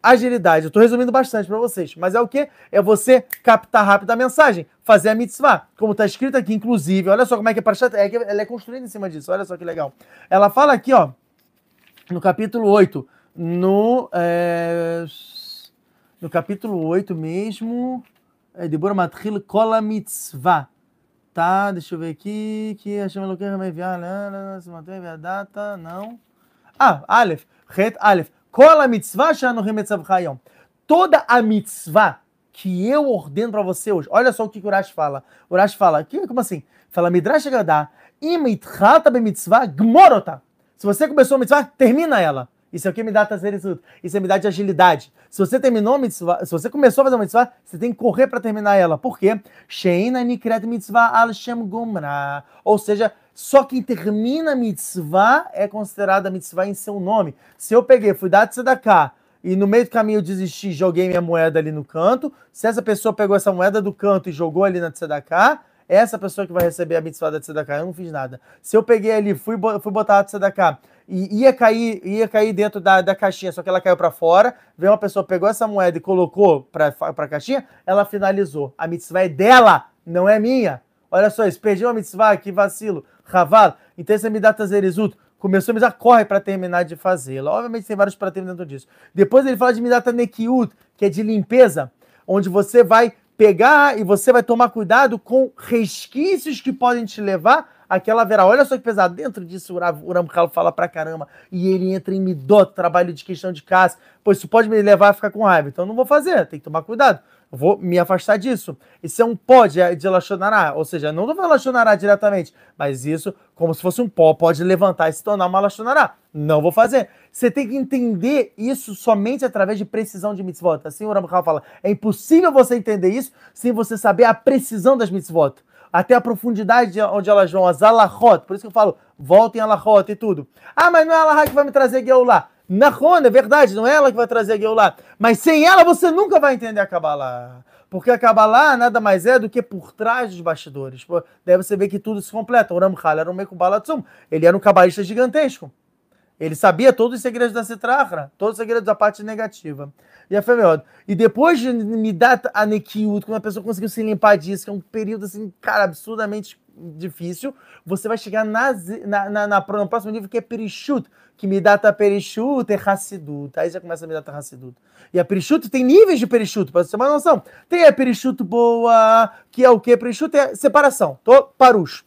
Agilidade, eu estou resumindo bastante para vocês, mas é o que? É você captar rápido a mensagem, fazer a mitzvah, como está escrito aqui, inclusive, olha só como é que é para é ela é construída em cima disso, olha só que legal. Ela fala aqui, ó, no capítulo 8, no, é, no capítulo 8 mesmo, é, Debora Matril Kola Mitzvah. Tá, deixa eu ver aqui, que a chama Eloquim vai enviar, se mantém a data, não. Ah, Aleph, Het Aleph. Kola Mitzvah Remetzav Hayom. Toda a mitzvah que eu ordeno para você hoje, olha só o que o Urash fala. O Urash fala, que, como assim? Fala, Midrash Gadá, mitzvah. Se você começou a mitzvah, termina ela. Isso aqui me dá tazerizut. Isso me dá de agilidade. Se você terminou a mitzvah, se você começou a fazer uma mitzvah, você tem que correr para terminar ela. Por quê? Al. Ou seja, só quem termina a mitzvah é considerada mitzvah em seu nome. Se eu peguei, fui dar tzedakah, e no meio do caminho eu desisti, joguei minha moeda ali no canto, se essa pessoa pegou essa moeda do canto e jogou ali na tzedakah, essa pessoa que vai receber a mitzvah da tzedakah, eu não fiz nada. Se eu peguei ali, fui, fui botar a tzedakah, e ia cair, ia cair dentro da, da caixinha, só que ela caiu para fora. Veio uma pessoa, pegou essa moeda e colocou para a caixinha, ela finalizou. A mitzvah é dela, não é minha. Olha só isso, perdi uma mitzvah, que vacilo. Raval, então esse é Midat Zerizuto. Começou a mitzvah, corre para terminar de fazê-la. Obviamente tem vários para terminar dentro disso. Depois ele fala de Midat Nekiut, que é de limpeza, onde você vai pegar e você vai tomar cuidado com resquícios que podem te levar aquela verá. Olha só que pesado. Dentro disso, o Ramkal fala pra caramba. E ele entra em midot, trabalho de questão de casa. Pois isso pode me levar a ficar com raiva. Então não vou fazer, tem que tomar cuidado. Vou me afastar disso. Isso é um pó de, de Lachonará, ou seja, não do Lachonará diretamente, mas isso, como se fosse um pó, pode levantar e se tornar uma Lachonará. Não vou fazer. Você tem que entender isso somente através de precisão de mitzvot. Assim o Ramchal fala, é impossível você entender isso sem você saber a precisão das mitzvot. Até a profundidade onde elas vão, as alahot. Por isso que eu falo, voltem alahot e tudo. Ah, mas não é alahot que vai me trazer Geulah. Nahon, é verdade, não é ela que vai trazer a Geulah. Mas sem ela você nunca vai entender a Kabbalah. Porque a Kabbalah nada mais é do que por trás dos bastidores. Daí você vê que tudo se completa. O Ramchal era um Mekubalatsum. Ele era um cabalista gigantesco. Ele sabia todos os segredos da Citrahra, todos os segredos da parte negativa. E a melhor. E depois de me dar a Nekiut, quando a pessoa conseguiu se limpar disso, que é um período assim, cara, absurdamente difícil, você vai chegar na, na, na, na no próximo nível que é Perishut, que me data Perishut é Hassidut. Aí já começa a me data Hassidut. E a Perishut tem níveis de Perishut, para você ter uma noção. Tem a Perishut boa, que é o que? Perishut é separação. Tô parush.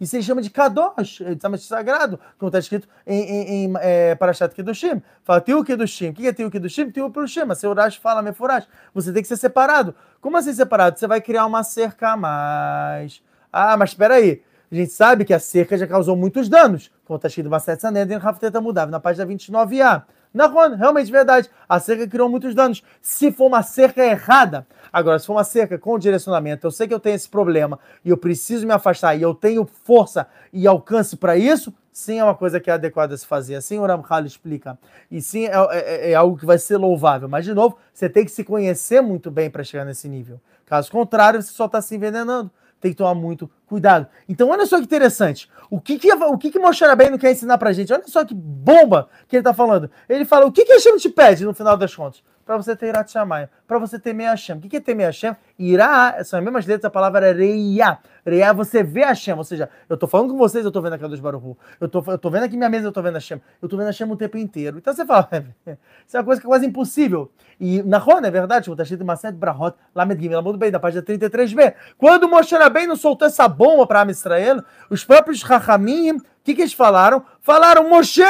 Isso ele chama de Kadosh, de sagrado, como está escrito em, em, em é, Parashat Kedushim. Fala, Tiu Kedushim. O que é Tiu Kedushim? Tiu Perushim. A seu Urash fala, Mefurash. Você tem que ser separado. Como assim separado? Você vai criar uma cerca a mais. Ah, mas espera aí. A gente sabe que a cerca já causou muitos danos, como está escrito em Masset Saned em Rafteta Mudav, na página 29a. Não, realmente verdade. A cerca criou muitos danos. Se for uma cerca errada, agora, se for uma cerca com direcionamento, eu sei que eu tenho esse problema e eu preciso me afastar e eu tenho força e alcance para isso, sim é uma coisa que é adequada a se fazer. Assim o Ramchal explica. E sim é, é, é, algo que vai ser louvável. Mas, de novo, você tem que se conhecer muito bem para chegar nesse nível. Caso contrário, você só está se envenenando tem que tomar muito cuidado. Então, olha só que interessante. O que que, o que, que Moshe Rabbeinu quer ensinar pra gente? Olha só que bomba que ele tá falando. Ele fala, o que que Hashem te pede no final das contas? Para você ter Irat Shamayim, para você temer Hashem. O que, é temer Hashem? Irá, são as mesmas letras da palavra Reia. Reia, você vê Hashem, ou seja, eu tô falando com vocês, eu tô vendo aqui dos Baruhu. Eu tô, eu tô vendo aqui minha mesa, eu tô vendo Hashem. Eu tô vendo Hashem o tempo inteiro. Então você fala, isso é uma coisa que é quase impossível. E na Rona, é verdade, está escrito em Maset Brahot, Lamed Gimel, muito bem, da página 33b. Quando Moshe Rabbeinu soltou essa bomba para Israel, os próprios Rahamim, o que, que eles falaram? Falaram, Moshe,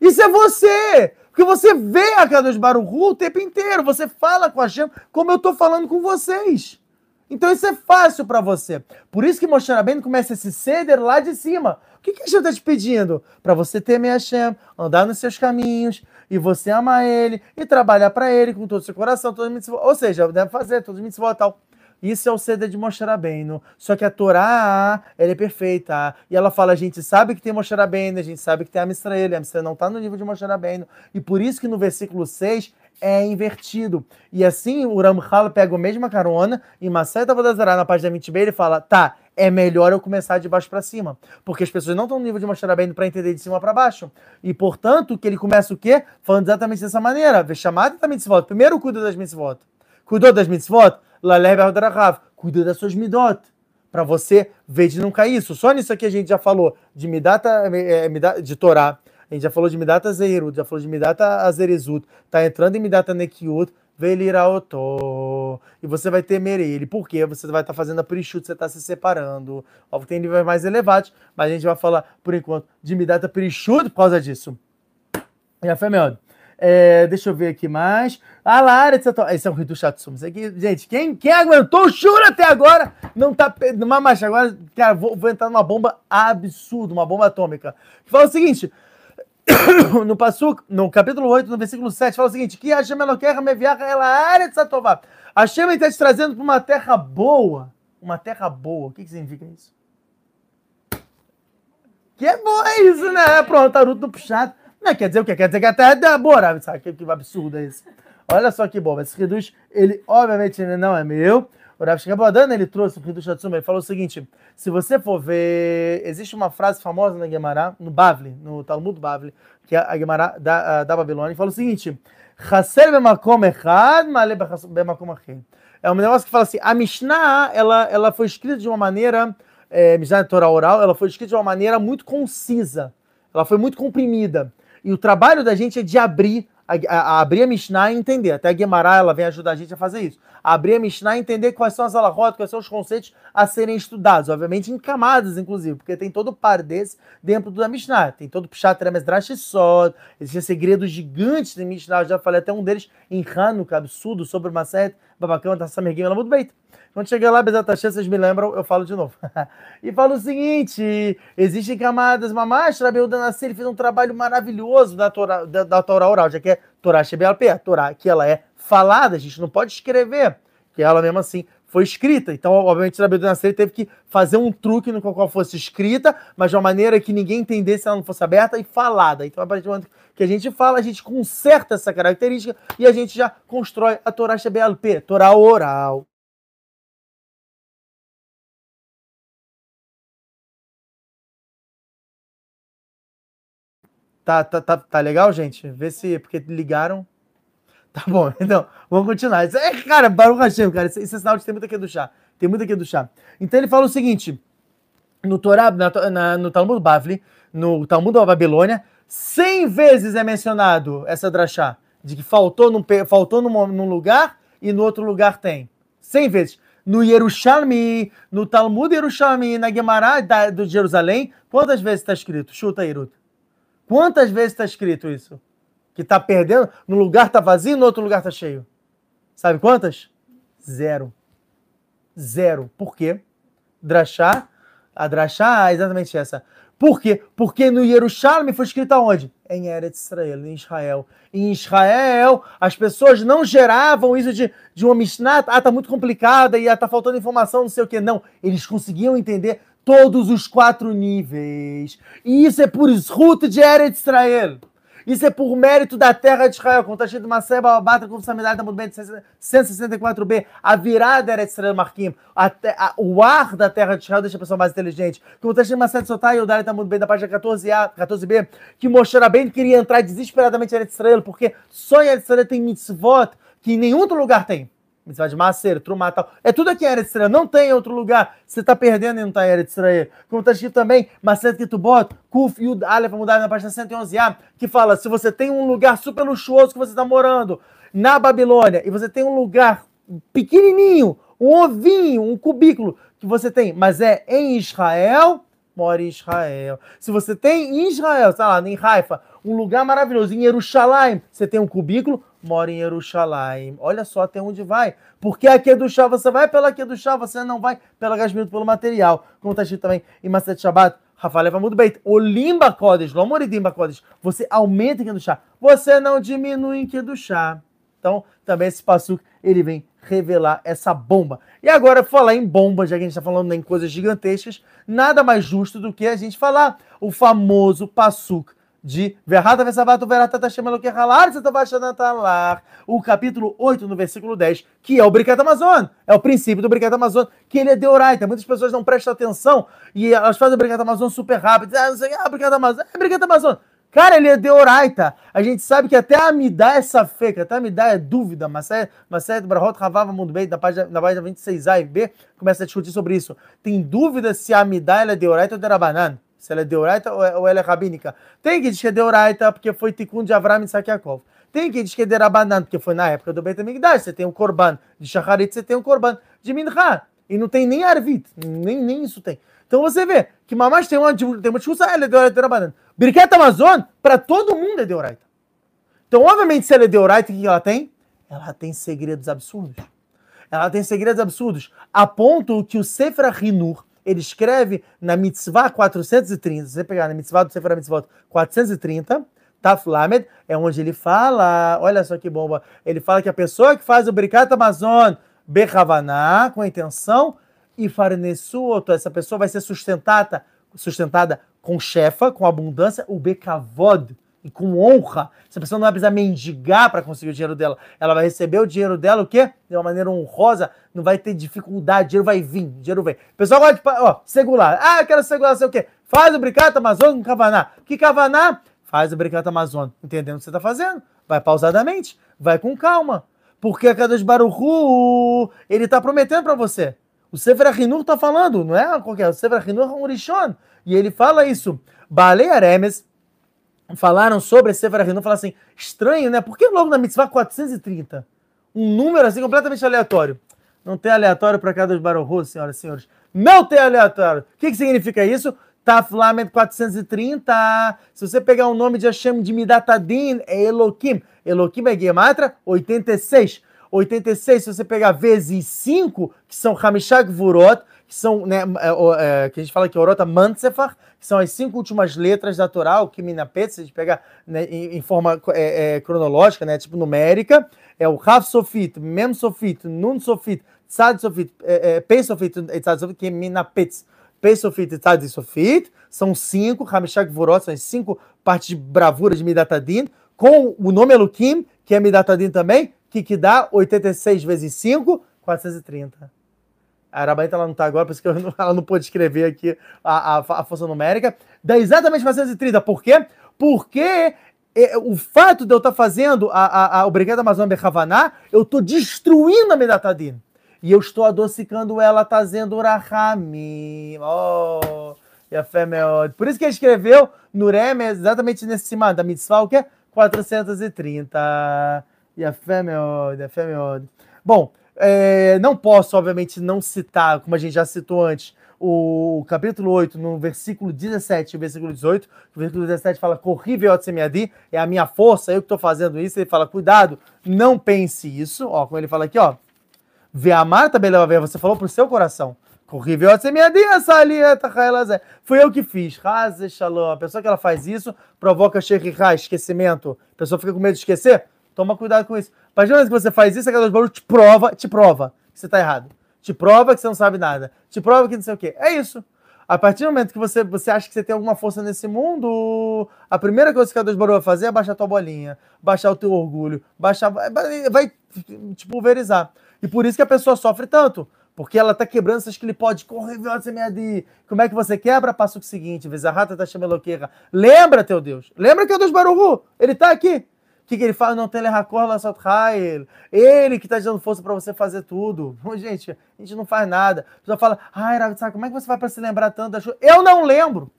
isso é você! Porque você vê a Kadosh Baruhu o tempo inteiro. Você fala com a Hashem como eu estou falando com vocês. Então isso é fácil para você. Por isso que Moshe Rabbeinu começa esse ceder lá de cima. O que, que Hashem está te pedindo? Para você temer Hashem, andar nos seus caminhos, e você amar ele, e trabalhar para ele com todo o seu coração, todo mitzvot. Ou seja, deve fazer todos os mitzvot e tal. Isso é o ceder de Moshe Rabbeinu. Só que a Torá, ela é perfeita. E ela fala, a gente sabe que tem Moshe Rabbeinu, a gente sabe que tem a Amisrael, a Amisrael não está no nível de Moshe Rabbeinu. E por isso que no versículo 6 é invertido. E assim o Ramchal pega a mesma carona e Maceta Vodazará, na página 20b, ele fala, tá, é melhor eu começar de baixo para cima. Porque as pessoas não estão no nível de Moshe Rabbeinu para entender de cima para baixo. E, portanto, que ele começa o quê? Falando exatamente dessa maneira. Chamada da mitzvot. Primeiro cuida das mitzvot. Cuidou das mitzvot? Cuida das suas midot. Para você ver de não cair isso. Só nisso aqui a gente já falou de midata, é, de Torá. A gente já falou de midata zeirut, já falou de midata azerezut. Tá entrando em midata nekiut. Veliraotó. E você vai temer ele. Por quê? Você vai estar tá fazendo a perichut, você está se separando. Óbvio tem níveis mais elevados, mas a gente vai falar, por enquanto, de midata perichut por causa disso. E a fé é, deixa eu ver aqui mais. Ah, Lara, esse é o Rio do Shatsum. Gente, quem, quem aguentou o até agora não tá. Mas agora, cara, vou, vou entrar numa bomba absurda, uma bomba atômica. Fala o seguinte: no Passuk, no capítulo 8, no versículo 7, fala o seguinte: que Hashem Eloqueha meviacha ela área de Satová. Hashem está te trazendo para uma terra boa. Uma terra boa. O que, que significa isso? Que é bom é isso, né? Pronto, Taruto no puxado. Não, quer dizer o quê? Quer dizer que até é boa, sabe? Que, que absurdo é esse? Olha só que bom. Esse reduz, ele obviamente ele não é meu. O Rav Shekabodana, ele trouxe o reduz Shatsuma, ele falou o seguinte, se você for ver, existe uma frase famosa na Gemara, no Bavli, no Talmud Bavli, que é a Gemara da, da Babilônia, e fala o seguinte, Chaser bemakom echad, male bemakom achim. É um negócio que fala assim, a Mishnah, ela, ela foi escrita de uma maneira, é, Mishnah Torah oral, ela foi escrita de uma maneira muito concisa, ela foi muito comprimida. E o trabalho da gente é de abrir a, a, a abrir a Mishnah e entender. Até a Guemará, ela vem ajudar a gente a fazer isso. Abrir a Mishnah e entender quais são as alahot, quais são os conceitos a serem estudados. Obviamente em camadas, inclusive, porque tem todo o par desse dentro da Mishnah. Tem todo o Pshat Remedrash e Sod. Existem segredos gigantes de Mishnah. Eu já falei até um deles em Hanukkah, absurdo, sobre uma série babacão, tá samerguinho, ela muito bem. Quando chegar lá, Bezat Hashem, vocês me lembram, eu falo de novo. e falo o seguinte: existem camadas, mamás, Rabi Nascer, ele fez um trabalho maravilhoso da Torá, da, da Torá oral, já que é Torá Shebealpe, a Torá que ela é falada, a gente não pode escrever, que ela mesmo assim foi escrita. Então, obviamente, Rabi Nascer teve que fazer um truque no qual fosse escrita, mas de uma maneira que ninguém entendesse ela não fosse aberta e falada. Então, a partir do momento que a gente fala, a gente conserta essa característica e a gente já constrói a Torá Shebealpe, Torá oral. Tá, tá, tá, tá legal, gente? Vê se. Porque ligaram. Tá bom, então, vamos continuar. É, cara, Baruch Hashem, cara. Isso, isso é sinal de ter muito aqui do chá. Tem muito aqui do chá. Então ele fala o seguinte: no Torá, na, na, no Talmud Bavli, no Talmud da Babilônia, 100 vezes é mencionado essa drachá, de que faltou num, faltou num, num lugar e no outro lugar tem. 100 vezes. No Yerushalmi, no Talmud Yerushalmi, na Gemara da, do Jerusalém, quantas vezes está escrito? Chuta, Irut. Quantas vezes está escrito isso? Que está perdendo, no lugar está vazio, no outro lugar está cheio. Sabe quantas? Zero. Zero. Por quê? Drachá, a Drachá é exatamente essa. Por quê? Porque no Jerusalém foi escrito aonde? Em Eretz Israel, em Israel. Em Israel, as pessoas não geravam isso de, de uma Mishnah, ah, tá muito complicada e ah, tá faltando informação, não sei o quê. Não, eles conseguiam entender todos os quatro níveis. E isso é por esruto de Eretz Israel. Isso é por mérito da terra de Israel. Como está escrito Maseba Bata com Samidade da Mudbem 164b. A virada era Israel Marquim. O ar da terra de Israel deixa a pessoa mais inteligente. Como está escrito Mased Sotai o Dalit Mudbem da página 14a, 14b. Que Moshe bem queria entrar desesperadamente em Israel. Porque só em Israel tem mitzvot que em nenhum outro lugar tem mitzvah de Maser, Trumá tal. É tudo aqui em Eretz Israel, não tem outro lugar. Você está perdendo em Eretz Israel. Como está escrito também, Maser Ketubot, Kuf Yud Aleph, mudar na página 111a, que fala, se você tem um lugar super luxuoso que você está morando na Babilônia, e você tem um lugar pequenininho, um ovinho, um cubículo que você tem, mas é em Israel, mora em Israel. Se você tem em Israel, sei lá, em Haifa, um lugar maravilhoso, em Jerusalém, você tem um cubículo, mora em Jerusalém. Olha só até onde vai. Porque aqui é do chá, você vai pela aqui do chá, você não vai pela gasmento pelo material. Como está escrito também em Maset Shabbat, Rafa leva muito bem. O limba codes, lomoridimba codes, você aumenta aqui do chá, você não diminui aqui do chá. Então, também esse passo ele vem revelar essa bomba. E agora, falar em bomba, já que a gente está falando em coisas gigantescas, nada mais justo do que a gente falar o famoso Passuk de Verrata Vesabato Veratata Shemeloque Halar Zetavashanatar, o capítulo 8, no versículo 10, que é o Bricata Amazon. É o princípio do Bricata Amazon, que ele é deoraita. Muitas pessoas não prestam atenção e elas fazem o Bricata Amazon super rápido. Ah, não sei, ah, Amazon, é Bricata Amazon. Cara, ele é deoraita. A gente sabe que até a Amidá é safeca, até a Amidá é dúvida. Mas é Brahot Ravava Mundo Bem, na página, na página 26a e B, começa a discutir sobre isso. Tem dúvida se a Amidá é deoraita ou derabanan se ela é deoraita é, ou ela é rabínica. Tem que dizer que é deoraita porque foi tikkun de Avram e Yaakov. Tem que dizer que é derabanan porque foi na época do Beit HaMikdash. Você tem um korban de shacharit, você tem um korban de mincha. E não tem nem arvit, nem, nem isso tem. Então você vê que mamãe tem uma, tem uma discussão, ela é deoraita derabanan. Birket Amazon, para todo mundo é deoraita. Então, obviamente, se ela é deoraita, o que ela tem? Ela tem segredos absurdos. Ela tem segredos absurdos, a ponto que o Sefer Hinur, ele escreve na Mitzvah 430, se você pegar na Mitzvah do Sefer Mitzvot 430, Taf Lamed, é onde ele fala, olha só que bomba, ele fala que a pessoa que faz o Brikat Amazon Bechavaná, com a intenção, e Farnesuoto, essa pessoa vai ser sustentada, sustentada com chefa, com abundância, o Bekavod, e com honra. Essa pessoa não vai precisar mendigar para conseguir o dinheiro dela. Ela vai receber o dinheiro dela, o quê? De uma maneira honrosa, não vai ter dificuldade, dinheiro vai vir, dinheiro vem. O pessoal gosta de, ó, segular. Ah, eu quero segular, sei o quê? Faz o bricata Amazon com Kavaná. Que Kavaná? Faz o bricata Amazon. Entendendo o que você está fazendo? Vai pausadamente, vai com calma. Porque a Kadosh Baruchu, ele está prometendo para você. O Sefer Hinur está falando, não é qualquer. O Sefer Hinur é um Rishon. E ele fala isso. Balei Aremes, falaram sobre esse Sefer Hinur, falaram assim, estranho, né? Por que logo na Mitzvah 430? Um número assim completamente aleatório. Não tem aleatório para cada dos Baruch senhoras e senhores. Não tem aleatório. O que, que significa isso? Taflamet 430. Se você pegar o nome de Hashem de Midatadin, é Elohim. Elohim é Gematra 86. 86, se você pegar vezes 5, que são Hamishag Vurot, que são, né, é, é, que a gente fala que é Orota Mansefar, que são as cinco últimas letras da Torá, o Kiminapet, se a gente pegar né, em, em, forma é, é, cronológica, né, tipo numérica, é o Rav Sofit, Mem Sofit, Nun Sofit, Tzad Sofit, é, é, Pei Sofit e Tzad Sofit, Kiminapet, Pei Sofit e Tzad Sofit, são cinco, Hamishag Vurot, são cinco partes de bravura de Midatadin, com o nome Elukim, que é Midatadin também, que, que dá 86 vezes 5, 430. A Arabaita ela não está agora, por isso que não, ela não pôde escrever aqui a, a, a, força numérica. Dá exatamente 430. Por quê? Porque é, o fato de eu estar tá fazendo a, a, a Obrigada Amazônia Berravaná, eu estou destruindo a Medatadin. E eu estou adocicando ela, trazendo Urahami. Oh, e a fé meu. Por isso que ele escreveu no Rem, exatamente nesse cima da mitzvah, o que é? 430. E a fé meu, e a fé meu. Bom, é, não posso, obviamente, não citar, como a gente já citou antes, o capítulo 8, no versículo 17 e versículo 18. O versículo 17 fala: Corrível Otsemiadi, é a minha força, eu que estou fazendo isso. Ele fala: Cuidado, não pense isso. Ó, como ele fala aqui, ó. Marta Beleva, você falou pro seu coração. Ali é Fui eu que fiz. A pessoa que ela faz isso provoca Shekhiha, esquecimento. A pessoa fica com medo de esquecer. Toma cuidado com isso. A partir do momento que você faz isso, a Kadosh Baruch te prova, te prova que você está errado. Te prova que você não sabe nada. Te prova que não sei o quê. É isso. A partir do momento que você, você acha que você tem alguma força nesse mundo, a primeira coisa que a Kadosh Baruch vai fazer é baixar tua bolinha, baixar o teu orgulho, baixar, vai, vai te pulverizar. E por isso que a pessoa sofre tanto. Porque ela tá quebrando essas que ele pode correr, Como é que você quebra? Passa o seguinte: rata tá chameloqueira. Lembra, teu Deus. Lembra que é o Deus Baruhu. Ele tá aqui. O que, que ele fala? Não tem ele. Ele que está dando força para você fazer tudo. Gente, a gente não faz nada. A pessoa fala, ai, sabe como é que você vai para se lembrar tanto da chuva? Eu não lembro.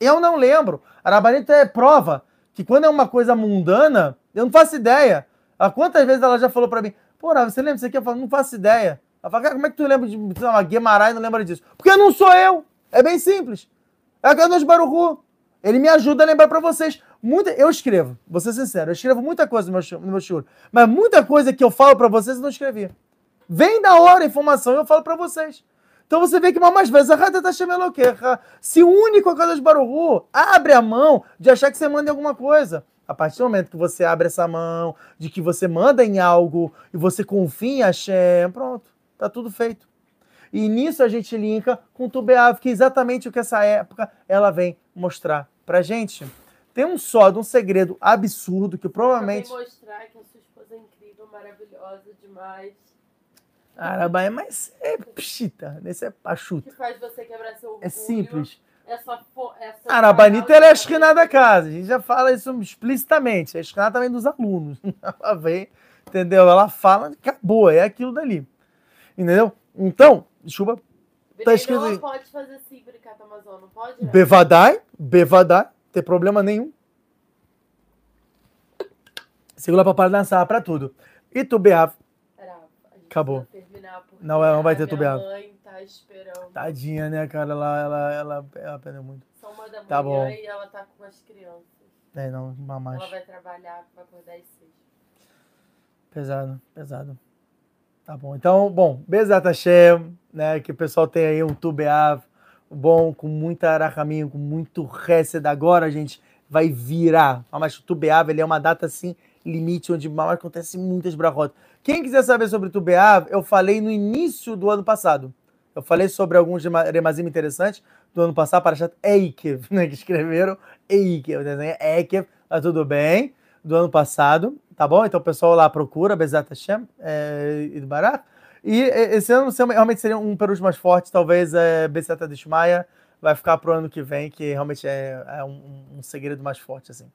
Eu não lembro. A Rabanita é prova que quando é uma coisa mundana, eu não faço ideia. Há quantas vezes ela já falou para mim, pô, você lembra disso aqui? Eu falo, não faço ideia. Ela fala, como é que tu lembra de uma Guimarães e não lembra disso? Porque não sou eu. É bem simples. É a Ganos Baruhu. Ele me ajuda a lembrar para vocês. Muita, eu escrevo, vou ser sincero, eu escrevo muita coisa no meu, no meu churro, mas muita coisa que eu falo para vocês eu não escrevi. Vem da hora a informação e eu falo para vocês. Então você vê que mais vezes a se une com a Kadosh Baruhu, abre a mão de achar que você manda em alguma coisa. A partir do momento que você abre essa mão, de que você manda em algo e você confia em Hashem, pronto, tá tudo feito. E nisso a gente linka com o Tubeav, que é exatamente o que essa época ela vem mostrar pra gente. Tem um só de um segredo absurdo que provavelmente. Pra mostrar que a sua esposa é incrível, maravilhosa demais. Arabai, mas é pchita, esse é pachuta. Que faz você quebrar seu orgulho. É simples. Essa, essa Arabanita ela é a esquina da casa. A gente já fala isso explicitamente. A esquina também dos alunos. Ela vem, entendeu? Ela fala, acabou, é aquilo dali. Entendeu? Então, chuva. Tá escrito aí. pode fazer Sibricata Amazon, não pode? Né? Bevadai, Bevadai tem problema nenhum. Segura para dançar para tudo. E Tubeav. Acabou. Não, não vai ter Tubeav. Tá esperando. Tadinha, né, cara? Ela, ela, ela, ela perdeu muito. Só uma da tá bom. e ela tá com as crianças. É, não, mais. Ela vai trabalhar, vai acordar às seis. Pesado, pesado. Tá bom. Então, bom, Bezat Hashem, né? Que o pessoal tem aí um Tubeav bom, com muita aracaminho, com muito Hesed. Agora, a gente, vai virar. Mas o Tubeav, ele é uma data, assim, limite, onde mal acontece muitas brachotas. Quem quiser saber sobre o Tubeav, eu falei no início do ano passado. Eu falei sobre alguns remazim interessantes do ano passado, para chat Eikev, né, que escreveram Eikev, desenho é Eikev, tá tudo bem, do ano passado, tá bom? Então o pessoal lá procura, Bezat Hashem, é, Idbarach. E esse ano realmente seria um peru mais forte, talvez é Beceta de Shmaia vai ficar pro ano que vem, que realmente é, é um, um, segredo mais forte, assim.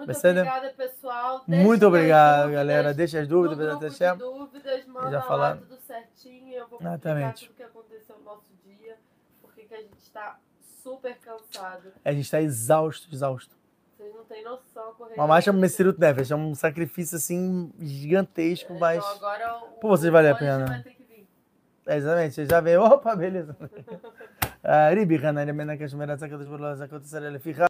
Muito Mercedes? obrigada, pessoal. Deixe Muito obrigado, dúvidas, galera. Deixa as dúvidas, grupo deixa. de dúvidas, manda já falar. tudo certinho. Eu vou ah, contar tudo o que aconteceu no nosso dia, porque a gente está super cansado. A gente está exausto, exausto. Vocês não têm noção. Uma marcha Messiruto né, Neves é um sacrifício, assim, gigantesco, é, mas... Então, agora o, Pô, vocês valem a pena. Vai ter que vir. É, exatamente, você já veio. Opa, beleza. قريبي غنى لمن كشمرات سكت بلا سكت سر الفخار